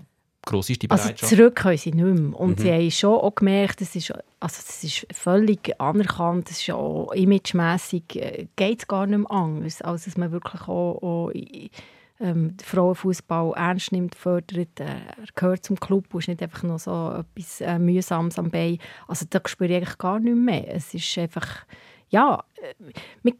S1: groß ist die
S3: Also
S1: Bereitschaft?
S3: zurück können sie nicht mehr.
S2: Mhm.
S3: Und sie haben schon auch gemerkt, das ist, also das ist völlig anerkannt, das ist auch imagemässig äh, geht es gar nicht mehr anders, als dass man wirklich auch, auch ähm, Frauenfußball ernst nimmt, fördert, äh, er gehört zum Club und ist nicht einfach noch so etwas äh, Mühsames am Bein. Also da spüre ich eigentlich gar nicht mehr. Es ist einfach, ja, äh, wir,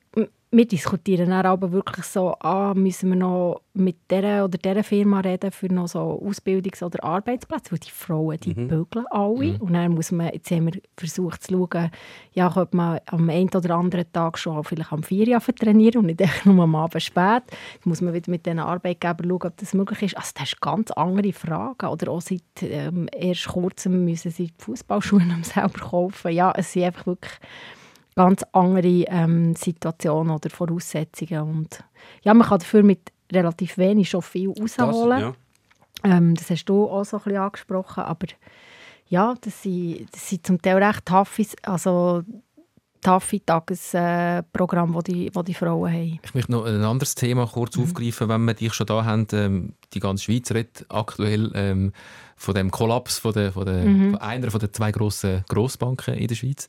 S3: wir diskutieren dann aber wirklich so, ah, müssen wir noch mit dieser oder dieser Firma reden für noch so Ausbildungs- oder Arbeitsplätze, weil die Frauen, die bügeln alle. Und dann muss man, jetzt haben wir versucht zu schauen, ja, könnte man am einen oder anderen Tag schon vielleicht am 4 Uhr trainieren und nicht echt nur am Abend spät. Jetzt muss man wieder mit den Arbeitgebern schauen, ob das möglich ist. Also das ist ganz andere Fragen. Oder auch seit ähm, erst kurzem müssen sie die Fußballschuhe selber kaufen. Ja, es sind einfach wirklich ganz andere ähm, Situationen oder Voraussetzungen. Und ja, man kann dafür mit relativ wenig schon viel rausholen.
S2: ja.
S3: Ähm, das hast du auch so ein bisschen angesprochen, aber ja, das sind, das sind zum Teil recht Haffis. Also taffe Tagesprogramm, das die, wo die Frauen haben.
S1: Ich möchte noch ein anderes Thema kurz mhm. aufgreifen, wenn wir dich schon da haben. Ähm, die ganze Schweiz redet aktuell ähm, von dem Kollaps von, der, von, der, mhm. von einer von den zwei grossen Grossbanken in der Schweiz.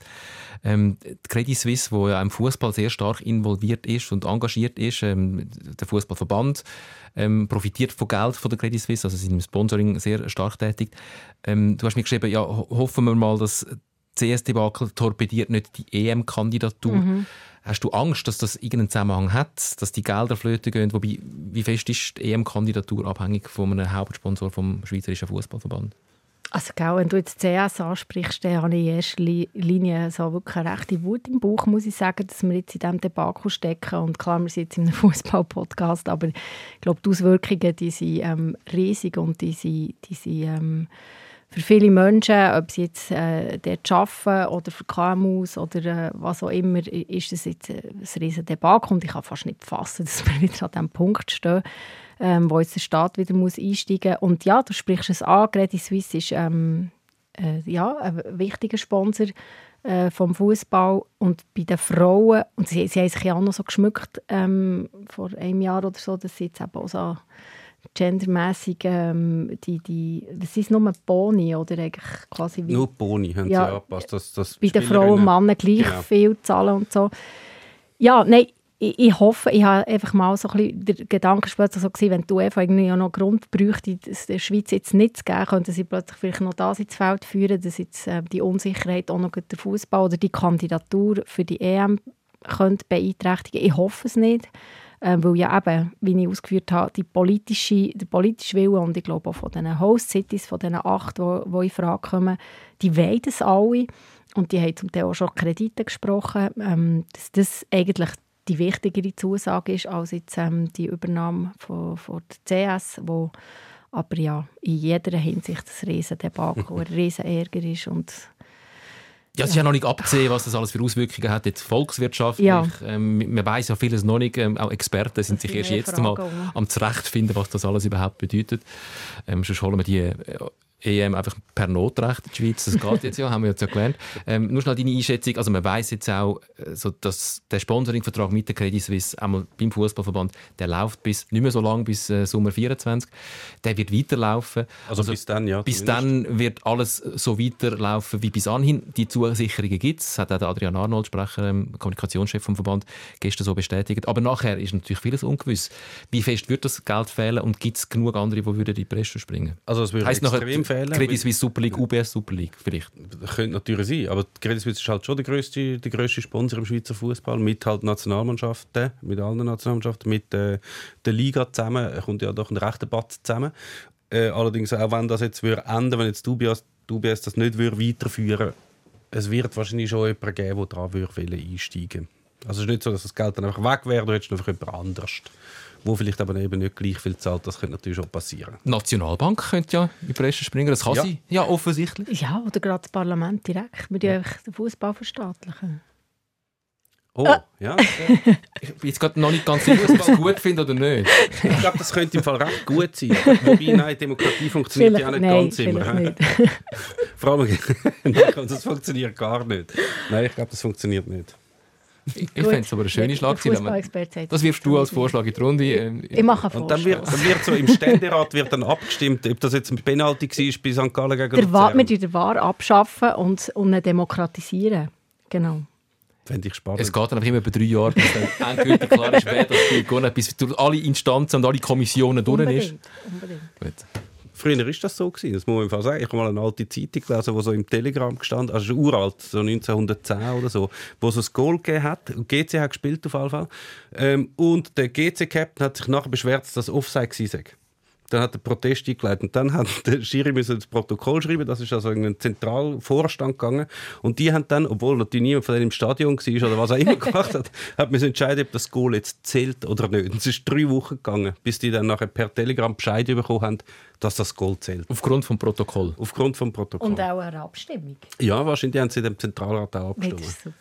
S1: Ähm, die Credit Suisse, wo ja im Fußball sehr stark involviert ist und engagiert ist, ähm, der Fußballverband ähm, profitiert von Geld von der Credit Suisse, also sind im Sponsoring sehr stark tätig. Ähm, du hast mir geschrieben, ja, hoffen wir mal, dass CS-Debakel torpediert nicht die EM-Kandidatur. Mhm. Hast du Angst, dass das irgendeinen Zusammenhang hat, dass die Gelder flöten gehen? Wobei, wie fest ist die EM-Kandidatur abhängig von einem Hauptsponsor vom Schweizerischen Fußballverband?
S3: Also genau, wenn du jetzt CS ansprichst, dann habe ich in erster Linie so wirklich eine rechte Wut im Bauch, muss ich sagen, dass wir jetzt in diesem Debakel stecken. Und klar, wir sind jetzt in einem Fußball-Podcast, aber ich glaube, die Auswirkungen die sind ähm, riesig und die sind, die sind ähm, für viele Menschen, ob sie jetzt äh, dort arbeiten oder für KMUs oder äh, was auch immer, ist das jetzt äh, ein riesen Debakel und ich kann fast nicht fassen, dass wir wieder an diesem Punkt stehen, ähm, wo jetzt der Staat wieder muss einsteigen muss. Und ja, du sprichst es an, Credit Suisse ist ähm, äh, ja, ein wichtiger Sponsor äh, vom Fußball und bei den Frauen, und sie, sie haben sich ja auch noch so geschmückt ähm, vor einem Jahr oder so, dass sie jetzt eben auch so gendermäßig ähm, die, die, das ist nur Boni oder eigentlich quasi wie,
S2: nur Boni haben ja, sie angepasst, dass, dass
S3: bei den Frauen und Männern gleich genau. viel zahlen und so. Ja, nein, ich, ich, hoffe, ich habe einfach mal so ein bisschen der Gedanke später so gewesen, wenn die UEFA irgendwie noch Grund bräuchte, es der Schweiz jetzt nicht zu geben, könnte sie plötzlich vielleicht noch das ins Feld führen, dass jetzt äh, die Unsicherheit auch noch der Fußball oder die Kandidatur für die EM könnte beeinträchtigen. Ich hoffe es nicht äh, weil ja eben, wie ich ausgeführt habe, die politische, der politische Wille und ich glaube auch von diesen Host Cities, von diesen acht, die, die in Frage kommen, die wollen das alle. Und die haben zum Teil auch schon Kredite gesprochen, ähm, dass das eigentlich die wichtigere Zusage ist als jetzt ähm, die Übernahme von, von der CS, wo aber ja in jeder Hinsicht ein riesen Debakel, ein riesen Ärger ist und
S1: ja, es ist ja noch nicht abzusehen, was das alles für Auswirkungen hat, jetzt volkswirtschaftlich. Ja. Ähm, man weiß ja vieles noch nicht. Ähm, auch Experten sind sich erst jetzt mal am zurechtfinden, was das alles überhaupt bedeutet. Ähm, sonst holen wir die äh, EM einfach per Notrecht in die Schweiz. Das geht jetzt ja, haben wir jetzt ja gelernt. Ähm, nur schnell deine Einschätzung. Also man weiß jetzt auch, äh, so, dass der Sponsoringvertrag mit der Credit Suisse einmal beim Fußballverband, der läuft bis nicht mehr so lange bis äh, Sommer 24. Der wird weiterlaufen.
S2: Also, also bis dann ja.
S1: Bis zumindest. dann wird alles so weiterlaufen wie bis anhin. Die Zusicherungen gibt es. Hat auch der Adrian Arnold, Sprecher, ähm, Kommunikationschef vom Verband, gestern so bestätigt. Aber nachher ist natürlich vieles ungewiss. Wie fest wird das Geld fehlen und gibt es genug andere, die würden die Presse springen?
S2: Also es würde
S1: extrem fehlen. Credit Suisse Super League, UBS Super League vielleicht.
S2: Das könnte natürlich sein, aber Credit Suisse ist halt schon der grösste, der grösste Sponsor im Schweizer Fußball mit halt Nationalmannschaften, mit allen Nationalmannschaften, mit äh, der Liga zusammen. Er kommt ja doch ein rechter Batz zusammen. Äh, allerdings auch wenn das jetzt würde enden, wenn jetzt UBS, UBS das nicht würde weiterführen, es wird wahrscheinlich schon jemanden geben, der daran würde einsteigen. Also es ist nicht so, dass das Geld dann einfach weg wäre, du hättest einfach jemand anderes wo vielleicht aber eben nicht gleich viel zahlt. Das könnte natürlich schon passieren.
S1: Die Nationalbank könnte ja in die Presse springen, das kann ja. sie ja offensichtlich.
S3: Ja, oder gerade das Parlament direkt. Wir ja. den Fußball verstaatlichen.
S2: Oh, ah. ja.
S1: ich bin jetzt gerade noch nicht ganz sicher, ob ich es gut finde oder nicht.
S2: Ich glaube, das könnte im Fall recht gut sein. Wobei, nein, Demokratie funktioniert vielleicht, ja nicht nein, ganz immer. Nicht. Vor allem, das funktioniert gar nicht. Nein, ich glaube, das funktioniert nicht.
S1: Ich, ich fände es aber eine schöne Schlagzeile. Was wirfst du als Vorschlag in die Runde?
S3: Ähm, ich mache einen
S2: Und dann wird, dann wird so im Ständerat wird dann abgestimmt, ob das jetzt ein Penalty war bei St. Gallen gegen
S3: der War, Wir den War abschaffen und, und demokratisieren. Genau.
S2: Fände ich spannend.
S1: Es geht dann immer über drei Jahre, bis dann endgültig klar ist, wer das Spiel gewonnen hat, bis durch alle Instanzen und alle Kommissionen durch ist. Unbedingt. Gut.
S2: Früher war das so. Gewesen. Das muss man einfach sagen. Ich habe mal eine alte Zeitung gelesen, die so im Telegram gestanden also uralt, so 1910 oder so, wo so ein Goal gegeben hat. GC hat gespielt auf jeden Fall. Ähm, und der GC-Captain hat sich nachher beschwert, dass das Offside war. Dann hat der Protest eingeleitet. Und dann hat der Schiri das Protokoll schreiben. Das ist also in einen Zentralvorstand gegangen. Und die haben dann, obwohl natürlich niemand von denen im Stadion war oder was auch immer gemacht hat, hat man entscheiden, ob das Goal jetzt zählt oder nicht. Und es ist drei Wochen gegangen, bis die dann nachher per Telegram Bescheid bekommen haben, dass das Goal zählt.
S1: Aufgrund vom Protokoll?
S2: Aufgrund vom Protokoll.
S3: Und auch eine Abstimmung?
S2: Ja, wahrscheinlich haben sie in dem Zentralrat auch abgestimmt.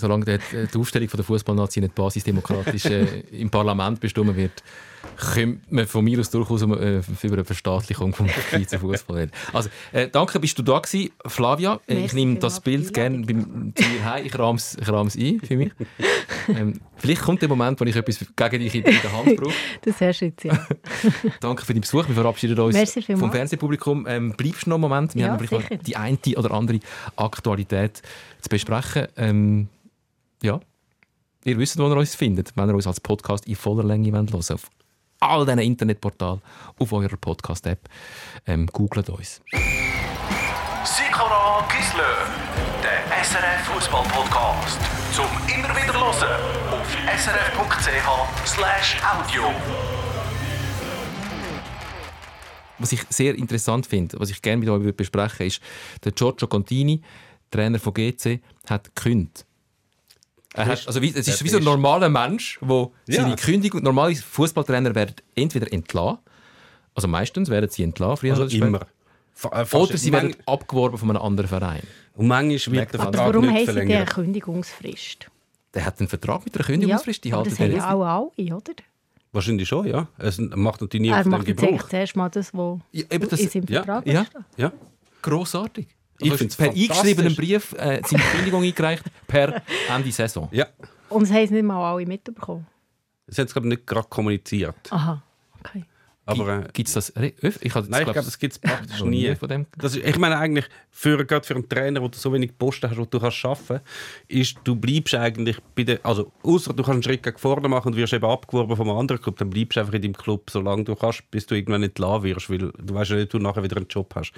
S1: Solange die, die Aufstellung von der Fußballnazi nicht basisdemokratisch äh, im Parlament bestimmt wird, könnte man von mir aus durchaus um, äh, über eine Verstaatlichung vom Schweizer Fußball reden. Also, äh, danke, bist du da gewesen, Flavia. Äh, ich
S3: Merci
S1: nehme
S3: vielmals
S1: das Bild gerne beim- zu mir heim. Ich rahme es ich ein für mich. ähm, vielleicht kommt der Moment, wo ich etwas gegen dich in der Hand brauche.
S3: Das hast du jetzt, ja.
S1: Danke für deinen Besuch. Wir verabschieden uns
S3: Merci
S1: vom Fernsehpublikum. Ähm, bleibst du noch einen Moment? Wir
S3: Ja,
S1: haben vielleicht die eine oder andere Aktualität zu besprechen. Ähm, ja, ihr wisst, wo ihr uns findet, wenn ihr uns als Podcast in voller Länge hören wollt. Auf all diesen Internetportalen, auf eurer Podcast-App. Ähm, googelt uns.
S6: Sikora Gisler, der SRF Fußball Podcast. Zum immer wieder hören auf srf.ch/slash audio.
S1: Was ich sehr interessant finde, was ich gerne mit euch besprechen würde, ist, der Giorgio Contini, Trainer von GC, hat gekündigt. Er hat, also wie, es ist
S2: Der
S1: wie so ein normaler Mensch, wo
S2: Ja.
S1: seine Kündigung, normale Fußballtrainer werden entweder entlassen, also meistens werden sie entlassen, früher
S2: Also
S1: oder später,
S2: immer. Äh, fast-
S1: oder sie werden abgeworben von einem anderen Verein.
S2: Und manchmal wird der
S3: Aber
S2: Vertrag
S3: warum
S2: nicht
S3: haben sie die
S2: verlängert.
S3: Kündigungsfrist?
S1: Der hat einen Vertrag mit einer Kündigungsfrist, die
S3: ja, aber
S1: halten
S3: das haben ja auch alle, oder?
S2: Wahrscheinlich schon, ja. Es macht natürlich nie
S3: Er
S2: auf den
S3: macht jetzt
S2: Gebrauch.
S3: zuerst mal das, was
S1: Ja,
S3: in seinem
S2: ja,
S3: Vertrag
S1: ja.
S3: steht.
S2: Ja.
S1: Grossartig.
S2: Ich find's
S1: per eingeschriebenen Brief äh, seine Kündigung eingereicht per Ende Saison.
S2: ja.
S3: Und es haben es nicht mal alle mitbekommen.
S2: Das haben sie glaube ich, nicht gerade kommuniziert.
S3: Aha, okay.
S2: Aber äh,
S1: Gibt es das? Ich habe
S2: nein, ich glaube, das gibt es praktisch nie.
S1: von dem.
S2: Das ist, ich meine eigentlich, für, gerade für einen Trainer, wo du so wenig Posten hast, wo du kannst arbeiten ist, du bleibst eigentlich bei der, also außer du kannst einen Schritt gegen vorne machen und wirst eben abgeworben vom anderen Club, dann bleibst du einfach in deinem Club, solange du kannst, bis du irgendwann entlassen wirst, weil du weißt ja nicht, du nachher wieder einen Job hast.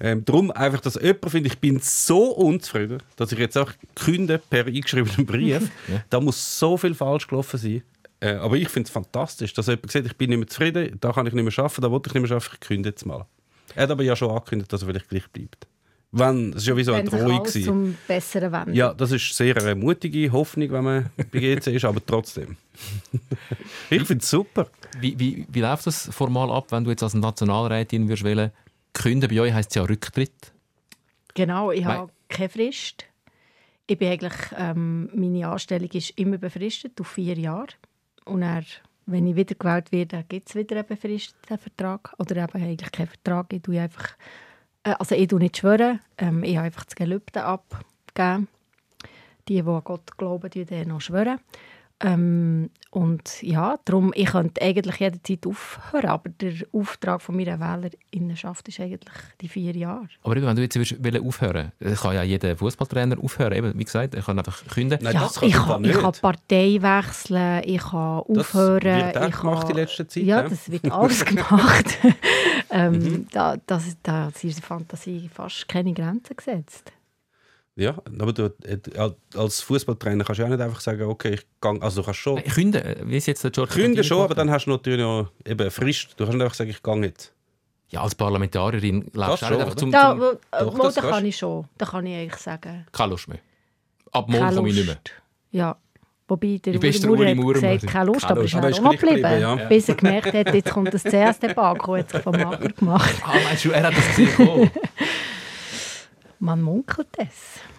S2: Ähm, darum einfach, dass jemand findet, ich bin so unzufrieden, dass ich jetzt auch künde per eingeschriebenen Brief. Da muss so viel falsch gelaufen sein. Äh, aber ich finde es fantastisch, dass jemand sagt, ich bin nicht mehr zufrieden, da kann ich nicht mehr arbeiten, da wollte ich nicht mehr arbeiten, ich künde jetzt mal. Er hat aber ja schon angekündigt, dass er vielleicht gleich bleibt. Wenn, es ist ja wie so eine Drohung.
S3: zum Besseren wendet.
S2: Ja, das ist sehr eine mutige Hoffnung, wenn man bei GC ist, aber trotzdem. ich finde es super.
S1: Wie, wie, wie läuft das formal ab, wenn du jetzt als Nationalrätin würdest wählen? Künden bei euch heisst es ja Rücktritt.
S3: Genau, ich habe keine Frist. Ich bin eigentlich, ähm, meine Anstellung ist immer befristet auf vier Jahre. Dann, wenn ich wieder gewählt werde, gibt es wieder einen befristeten Vertrag. Oder eben eigentlich keinen Vertrag. Ich tue einfach, äh, also ich tue nicht schwören, ähm, ich habe einfach das Gelübde abgegeben. Die, die an Gott glauben, die dann noch schwören. Ähm, und ja, darum, ich könnte eigentlich jederzeit aufhören, aber der Auftrag von meiner Wählerinnenschaft ist eigentlich die vier Jahre.
S1: Aber eben, wenn du jetzt wollen aufhören äh, kann ja jeder Fußballtrainer aufhören. Eben, wie gesagt, er kann einfach künden.
S2: Nein,
S3: Ja,
S2: das kann
S3: ich, kann,
S2: nicht.
S3: ich kann Partei wechseln, ich kann
S2: Das
S3: aufhören.
S2: wird auch
S3: ich
S2: gemacht
S3: kann,
S2: in letzter Zeit,
S3: Ja,
S2: ja.
S3: das wird alles gemacht. ähm,
S2: Mhm.
S3: da, das, da ist in der Fantasie fast keine Grenzen gesetzt.
S2: Ja, aber du, äh, als Fußballtrainer kannst du ja auch nicht einfach sagen, okay, ich gehe, also du kannst schon
S1: Nein, Künden, äh, wie es jetzt der George
S2: künden schon, aber dann hast du natürlich noch eben Frist. Du kannst nicht einfach sagen, ich gehe jetzt.
S1: hat. Ja, als Parlamentarierin läufst du auch
S2: schon,
S1: nicht einfach
S2: oder?
S1: zum...
S3: Da,
S1: zum
S3: wo,
S2: Doch,
S3: wo, da kann ich schon. Da kann ich eigentlich sagen.
S1: keine Lust mehr. Ab morgen komme ich nicht mehr.
S3: Ja. Wobei der Uri
S1: Uri
S3: Maurer hat gesagt, keine Lust,
S1: Keine
S3: aber
S1: Lust.
S3: ist
S2: Aber
S3: er
S2: ist
S3: auch noch
S2: geblieben,
S3: geblieben.
S2: ja.
S3: Bis er gemerkt hat, jetzt kommt das CS-Debakel, hat sich vom Lager gemacht.
S1: Ah, meinst du, er hat das gesehen?
S3: Man munkelt es.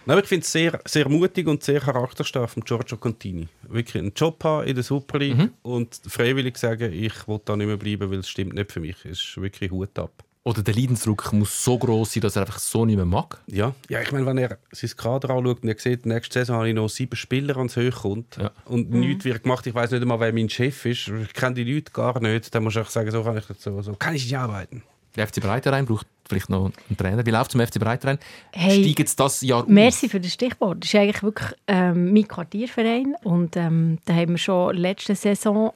S2: Nein, aber ich finde es sehr, sehr mutig und sehr charakterstark von Giorgio Contini. Wirklich einen Job haben in der Super League
S1: Mhm.
S2: und freiwillig sagen, ich will da nicht mehr bleiben, weil es stimmt nicht für mich. Es ist wirklich Hut ab.
S1: Oder der Leidensdruck muss so groß sein, dass er einfach so nicht mehr mag.
S2: Ja, ja ich meine, wenn er sein Kader anschaut und er sieht, nächste Saison habe ich noch sieben Spieler ans Höhe kommt
S1: Ja.
S2: und nichts wird gemacht, ich weiß nicht einmal, wer mein Chef ist, ich kenne die Leute gar nicht, dann muss ich auch sagen, so kann ich nicht so, so kann ich nicht arbeiten.
S1: Der FC Breiterein braucht vielleicht noch einen Trainer. Wie läuft es zum FC Breiterein?
S3: Hey,
S1: Steigt jetzt das Jahr auf?
S3: Merci für das Stichwort. Das ist eigentlich wirklich ähm, mein Quartierverein. Und ähm, da haben wir schon letzte Saison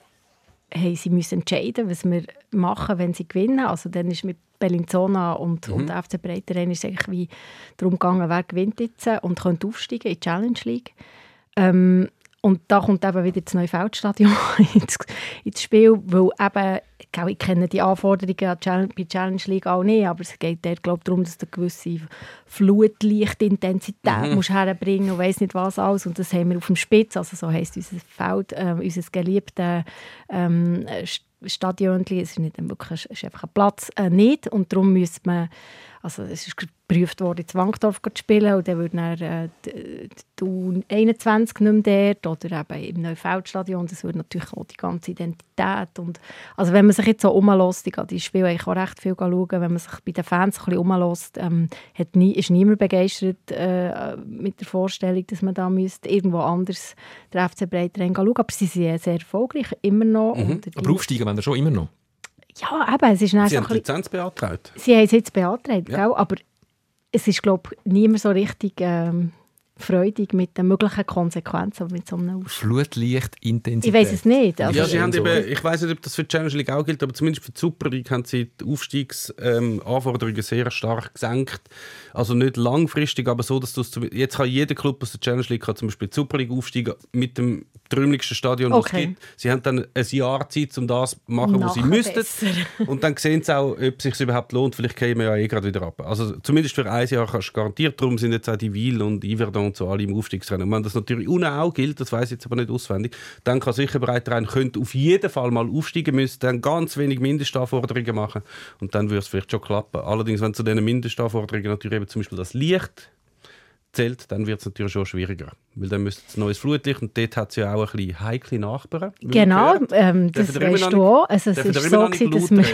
S3: haben sie müssen entscheiden, was wir machen, wenn sie gewinnen. Also dann ist mit Bellinzona und, und FC Breiterein ist es eigentlich wie darum gegangen, wer gewinnt jetzt und könnte aufsteigen in die Challenge League. Ähm, und da kommt eben wieder das neue Feldstadion ins, ins Spiel, weil eben, gell, ich kenne die Anforderungen bei Challenge League auch nicht, aber es geht dort glaub, darum, dass du eine gewisse Flutlichtintensität musst herbringen und weiss nicht was alles. Und das haben wir auf dem Spitz, also so heisst unser Feld, äh, unser geliebtes ähm, St- Stadion, es ist nicht wirklich, es ist einfach ein Platz äh, nicht und darum müsste man, also es ist geprüft worden, in Zwangdorf zu spielen und dann würde dann äh, die, die U21 nicht mehr dort oder eben im Neufeldstadion, das würde natürlich auch die ganze Identität und also wenn man sich jetzt so umlässt, ich die Spiele eigentlich auch recht viel schauen, wenn man sich bei den Fans ein bisschen umlässt, ähm, hat nie, ist niemand begeistert äh, mit der Vorstellung, dass man da müsste irgendwo anders der FC Breitling schauen, aber sie sind sehr erfolgreich, immer noch.
S2: Mhm.
S1: Aber aufsteigen wollen wir schon immer noch.
S3: ja, eben, es ist
S2: Sie
S3: so
S2: haben die Lizenz beantragt.
S3: Sie haben es jetzt beantragt,
S2: Ja.
S3: gell? aber es ist, glaube ich, niemand so richtig ähm, freudig mit den möglichen Konsequenzen aber mit so einem Aus
S1: Flutlichtintensität.
S3: Ich weiß es nicht. Also,
S2: ja, sie haben
S1: so.
S2: eben, ich weiß nicht, ob das für die Challenge League auch gilt, aber zumindest für die Super League haben sie die Aufstiegsanforderungen sehr stark gesenkt. Also nicht langfristig, aber so, dass du es zum- jetzt kann jeder Club aus der Challenge League kann zum Beispiel die Super League aufsteigen mit dem trümmeligsten Stadion, das
S3: Okay.
S2: es gibt. Sie haben dann ein Jahr Zeit, um das zu machen, was sie müssten.
S3: besser.
S2: Und dann sehen sie auch, ob es sich überhaupt lohnt. Vielleicht kämen wir ja eh gerade wieder ab. Also zumindest für ein Jahr kannst du garantiert. Darum sind jetzt auch die Wiel und Iverdon und so alle im Aufstiegsrennen. Und wenn das natürlich ohne auch gilt, das weiß ich jetzt aber nicht auswendig, dann kann sicher bereit rein, könnte auf jeden Fall mal aufsteigen, müsste dann ganz wenig Mindestanforderungen machen und dann würde es vielleicht schon klappen. Allerdings, wenn zu diesen Mindestanforderungen natürlich eben zum Beispiel das Licht zählt, dann wird es natürlich schon schwieriger. Weil dann müsste es neues Flutlicht und dort hat es ja auch ein bisschen heikle Nachbarn.
S3: Genau, ähm, das weißt du auch. Also, es ist so, gewesen, dass wir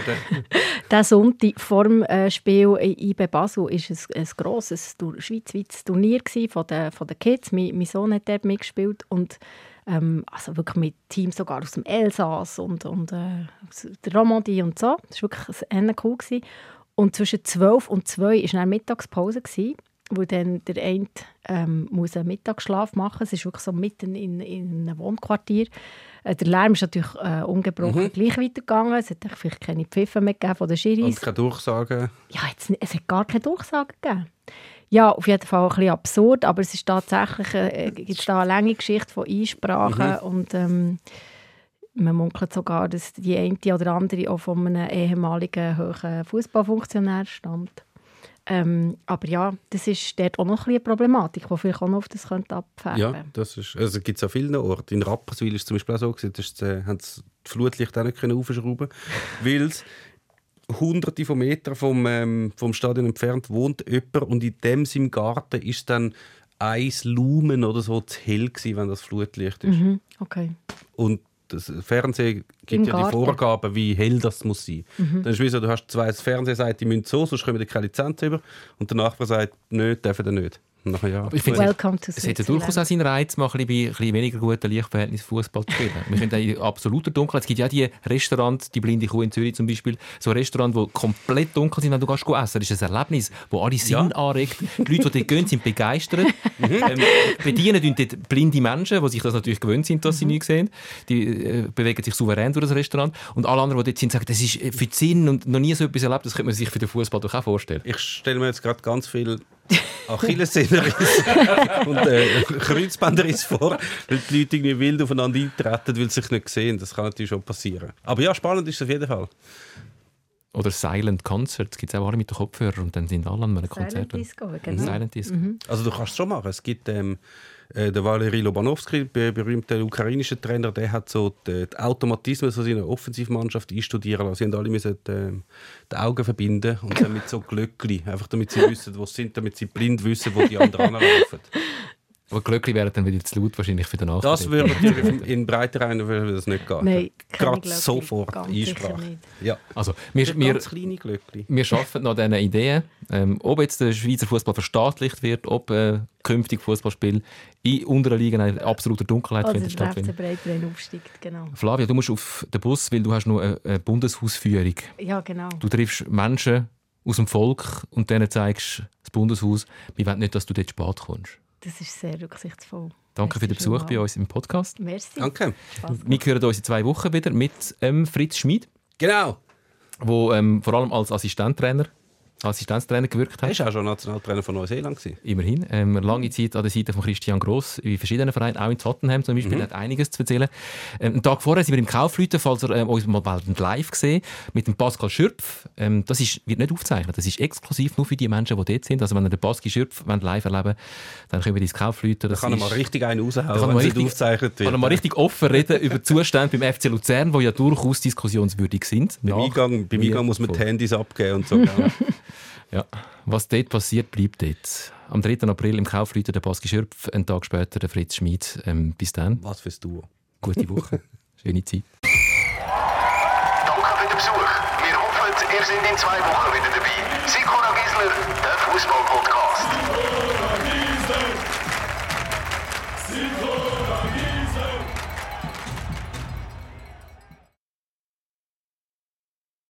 S3: diesen Sonntag vor dem äh, Spiel in IB Basel ist es ein grosses schweizweites Turnier von den, von den Kids. Mein, mein Sohn hat dort mitgespielt und ähm, also wirklich mit Teams sogar aus dem Elsass und, und äh, der Romandie und so. Das war wirklich ein cool. Gewesen. Und zwischen 12 und 2 war dann Mittagspause, gewesen, wo dann der eine ähm, muss einen Mittagsschlaf machen muss. Es ist wirklich so mitten in, in einem Wohnquartier. Äh, der Lärm ist natürlich äh, ungebrochen gleich weitergegangen. Es hat vielleicht keine Pfiffe mehr gegeben von den Schiris.
S2: Und keine Durchsagen.
S3: Ja, jetzt, es hat gar keine Durchsage gegeben. Ja, auf jeden Fall ein bisschen absurd, aber es ist tatsächlich äh, gibt's da eine lange Geschichte von Einsprachen und ähm, man munkelt sogar, dass die eine oder andere auch von einem ehemaligen hohen Fußballfunktionär stammt. Ähm, aber ja, das ist dort auch noch eine Problematik, die vielleicht auch noch auf das könnte abfärben
S2: Ja, das ist, also gibt es an vielen Orten. In Rapperswil ist es zum Beispiel auch so, gewesen, da ist, äh, haben sie die Flutlicht auch nicht können aufschrauben weil es hunderte von Metern vom, ähm, vom Stadion entfernt wohnt jemand und in dem seinem Garten ist dann ein Lumen oder so zu hell gewesen, wenn das Flutlicht ist.
S3: Mhm, okay.
S2: Und das Fernsehen
S3: Im
S2: gibt ja die
S3: Garten.
S2: Vorgaben, wie hell das muss sein.
S3: Mhm.
S2: Dann ist es wie so, du hast zwei das Fernsehen sagt, die müssen so, sonst kommen die keine Lizenz über. Und der Nachbar sagt, nö, dürfen die nicht. Ja.
S1: Aber ich finde,
S3: Welcome to
S1: Es hat ja durchaus auch seinen Reiz, mal ein bisschen bei ein bisschen weniger guten Lichtverhältnissen Fußball zu spielen. Wir können in absoluter Dunkelheit. Es gibt ja die Restaurants, die Blinde Kuh in Zürich zum Beispiel, so Restaurants, die komplett dunkel sind, wenn du gehst essen. Das ist ein Erlebnis, das alle Sinn anregt. Die Leute, die dort gehen, sind begeistert. ähm, bedienen dort blinde Menschen, die sich das natürlich gewöhnt sind, dass sie nichts sehen. Die äh, bewegen sich souverän durch das Restaurant. Und alle anderen, die dort sind, sagen, das ist äh, für die Sinn und noch nie so etwas erlebt. Das könnte man sich für den Fußball doch auch vorstellen.
S2: Ich stelle mir jetzt gerade ganz viel Achillessehnenriss und äh, Kreuzbänderriss vor, weil die Leute irgendwie wild aufeinander eintreten, weil sie sich nicht sehen. Das kann natürlich schon passieren. Aber ja, spannend ist es auf jeden Fall.
S1: Oder Silent Concerts gibt es auch alle mit den Kopfhörern und dann sind alle an einem Konzert.
S3: Silent Disco, genau.
S1: Silent Disco.
S2: Also du kannst es schon machen. Es gibt ähm, äh, der Valery Lobanowski, der berühmte ukrainische Trainer, der hat so die, die Automatismen so seiner Offensivmannschaft einstudieren lassen. Sie haben alle müssen die, die Augen verbinden und dann mit so Glöckli, einfach damit sie wissen, wo sie sind, damit sie blind wissen, wo die anderen anlaufen.
S1: Aber Glöckli wären dann wieder zu laut wahrscheinlich für den Nachbar.
S2: Das würde natürlich in Breitereien würde das nicht gehen.
S3: Nein,
S2: Gerade sofort Einsprache.
S3: nicht.
S2: Ja.
S1: Also, wir, wir,
S2: ganz kleine Glöckli.
S1: wir arbeiten noch an diesen Ideen. Ähm, ob jetzt der Schweizer Fußball verstaatlicht wird, ob äh, künftig Fußballspiel in unteren Ligen in absoluter Dunkelheit
S3: Also FC
S1: stattfinden.
S3: Breitrein aufsteigt, genau.
S1: Flavia, du musst auf den Bus, weil du hast noch eine, eine Bundeshausführung.
S3: Ja, genau.
S1: Du triffst Menschen aus dem Volk und denen zeigst das Bundeshaus. Wir wollen nicht, dass du dort spät kommst.
S3: Das ist sehr rücksichtsvoll.
S1: Danke für den
S3: Merci
S1: Besuch bei uns im Podcast.
S3: Merci.
S2: Danke.
S1: Wir hören uns in zwei Wochen wieder mit ähm, Fritz Schmid,
S2: Genau.
S1: der ähm, vor allem als Assistenttrainer Assistenztrainer gewirkt hat.
S2: Er war auch schon Nationaltrainer von Neuseeland. Gewesen.
S1: Immerhin. Ähm, lange Zeit an der Seite von Christian Gross, in verschiedenen Vereinen, auch in Tottenham zum Beispiel, hat einiges zu erzählen. Ähm, einen Tag vorher sind wir im Kaufleuten, falls ihr ähm, uns mal bald live gesehen, mit dem Pascal Schürpf. Ähm, das ist, wird nicht aufgezeichnet, das ist exklusiv nur für die Menschen, die dort sind. Also wenn ihr den Pascal Schürpf live erleben dann können wir ins Kaufleuten.
S2: Da kann er mal richtig einen raushauen,
S1: kann
S2: wenn nicht
S1: richtig-
S2: aufgezeichnet
S1: kann
S2: wird.
S1: mal richtig offen reden über die Zustände beim FC Luzern, die ja durchaus diskussionswürdig sind.
S2: Beim Eingang, beim Eingang muss man die. Handys abgeben und so.
S1: Ja. Was dort passiert, bleibt dort. Am 3. April im Kaufleuten der Baski Schürpf, einen Tag später der Fritz Schmid. Ähm, bis dann.
S2: Was fürs Duo.
S1: Gute Woche. Schöne Zeit.
S4: Danke für den Besuch. Wir hoffen, ihr seid in zwei Wochen wieder dabei. Sikora Gisler, der Fußball-Podcast.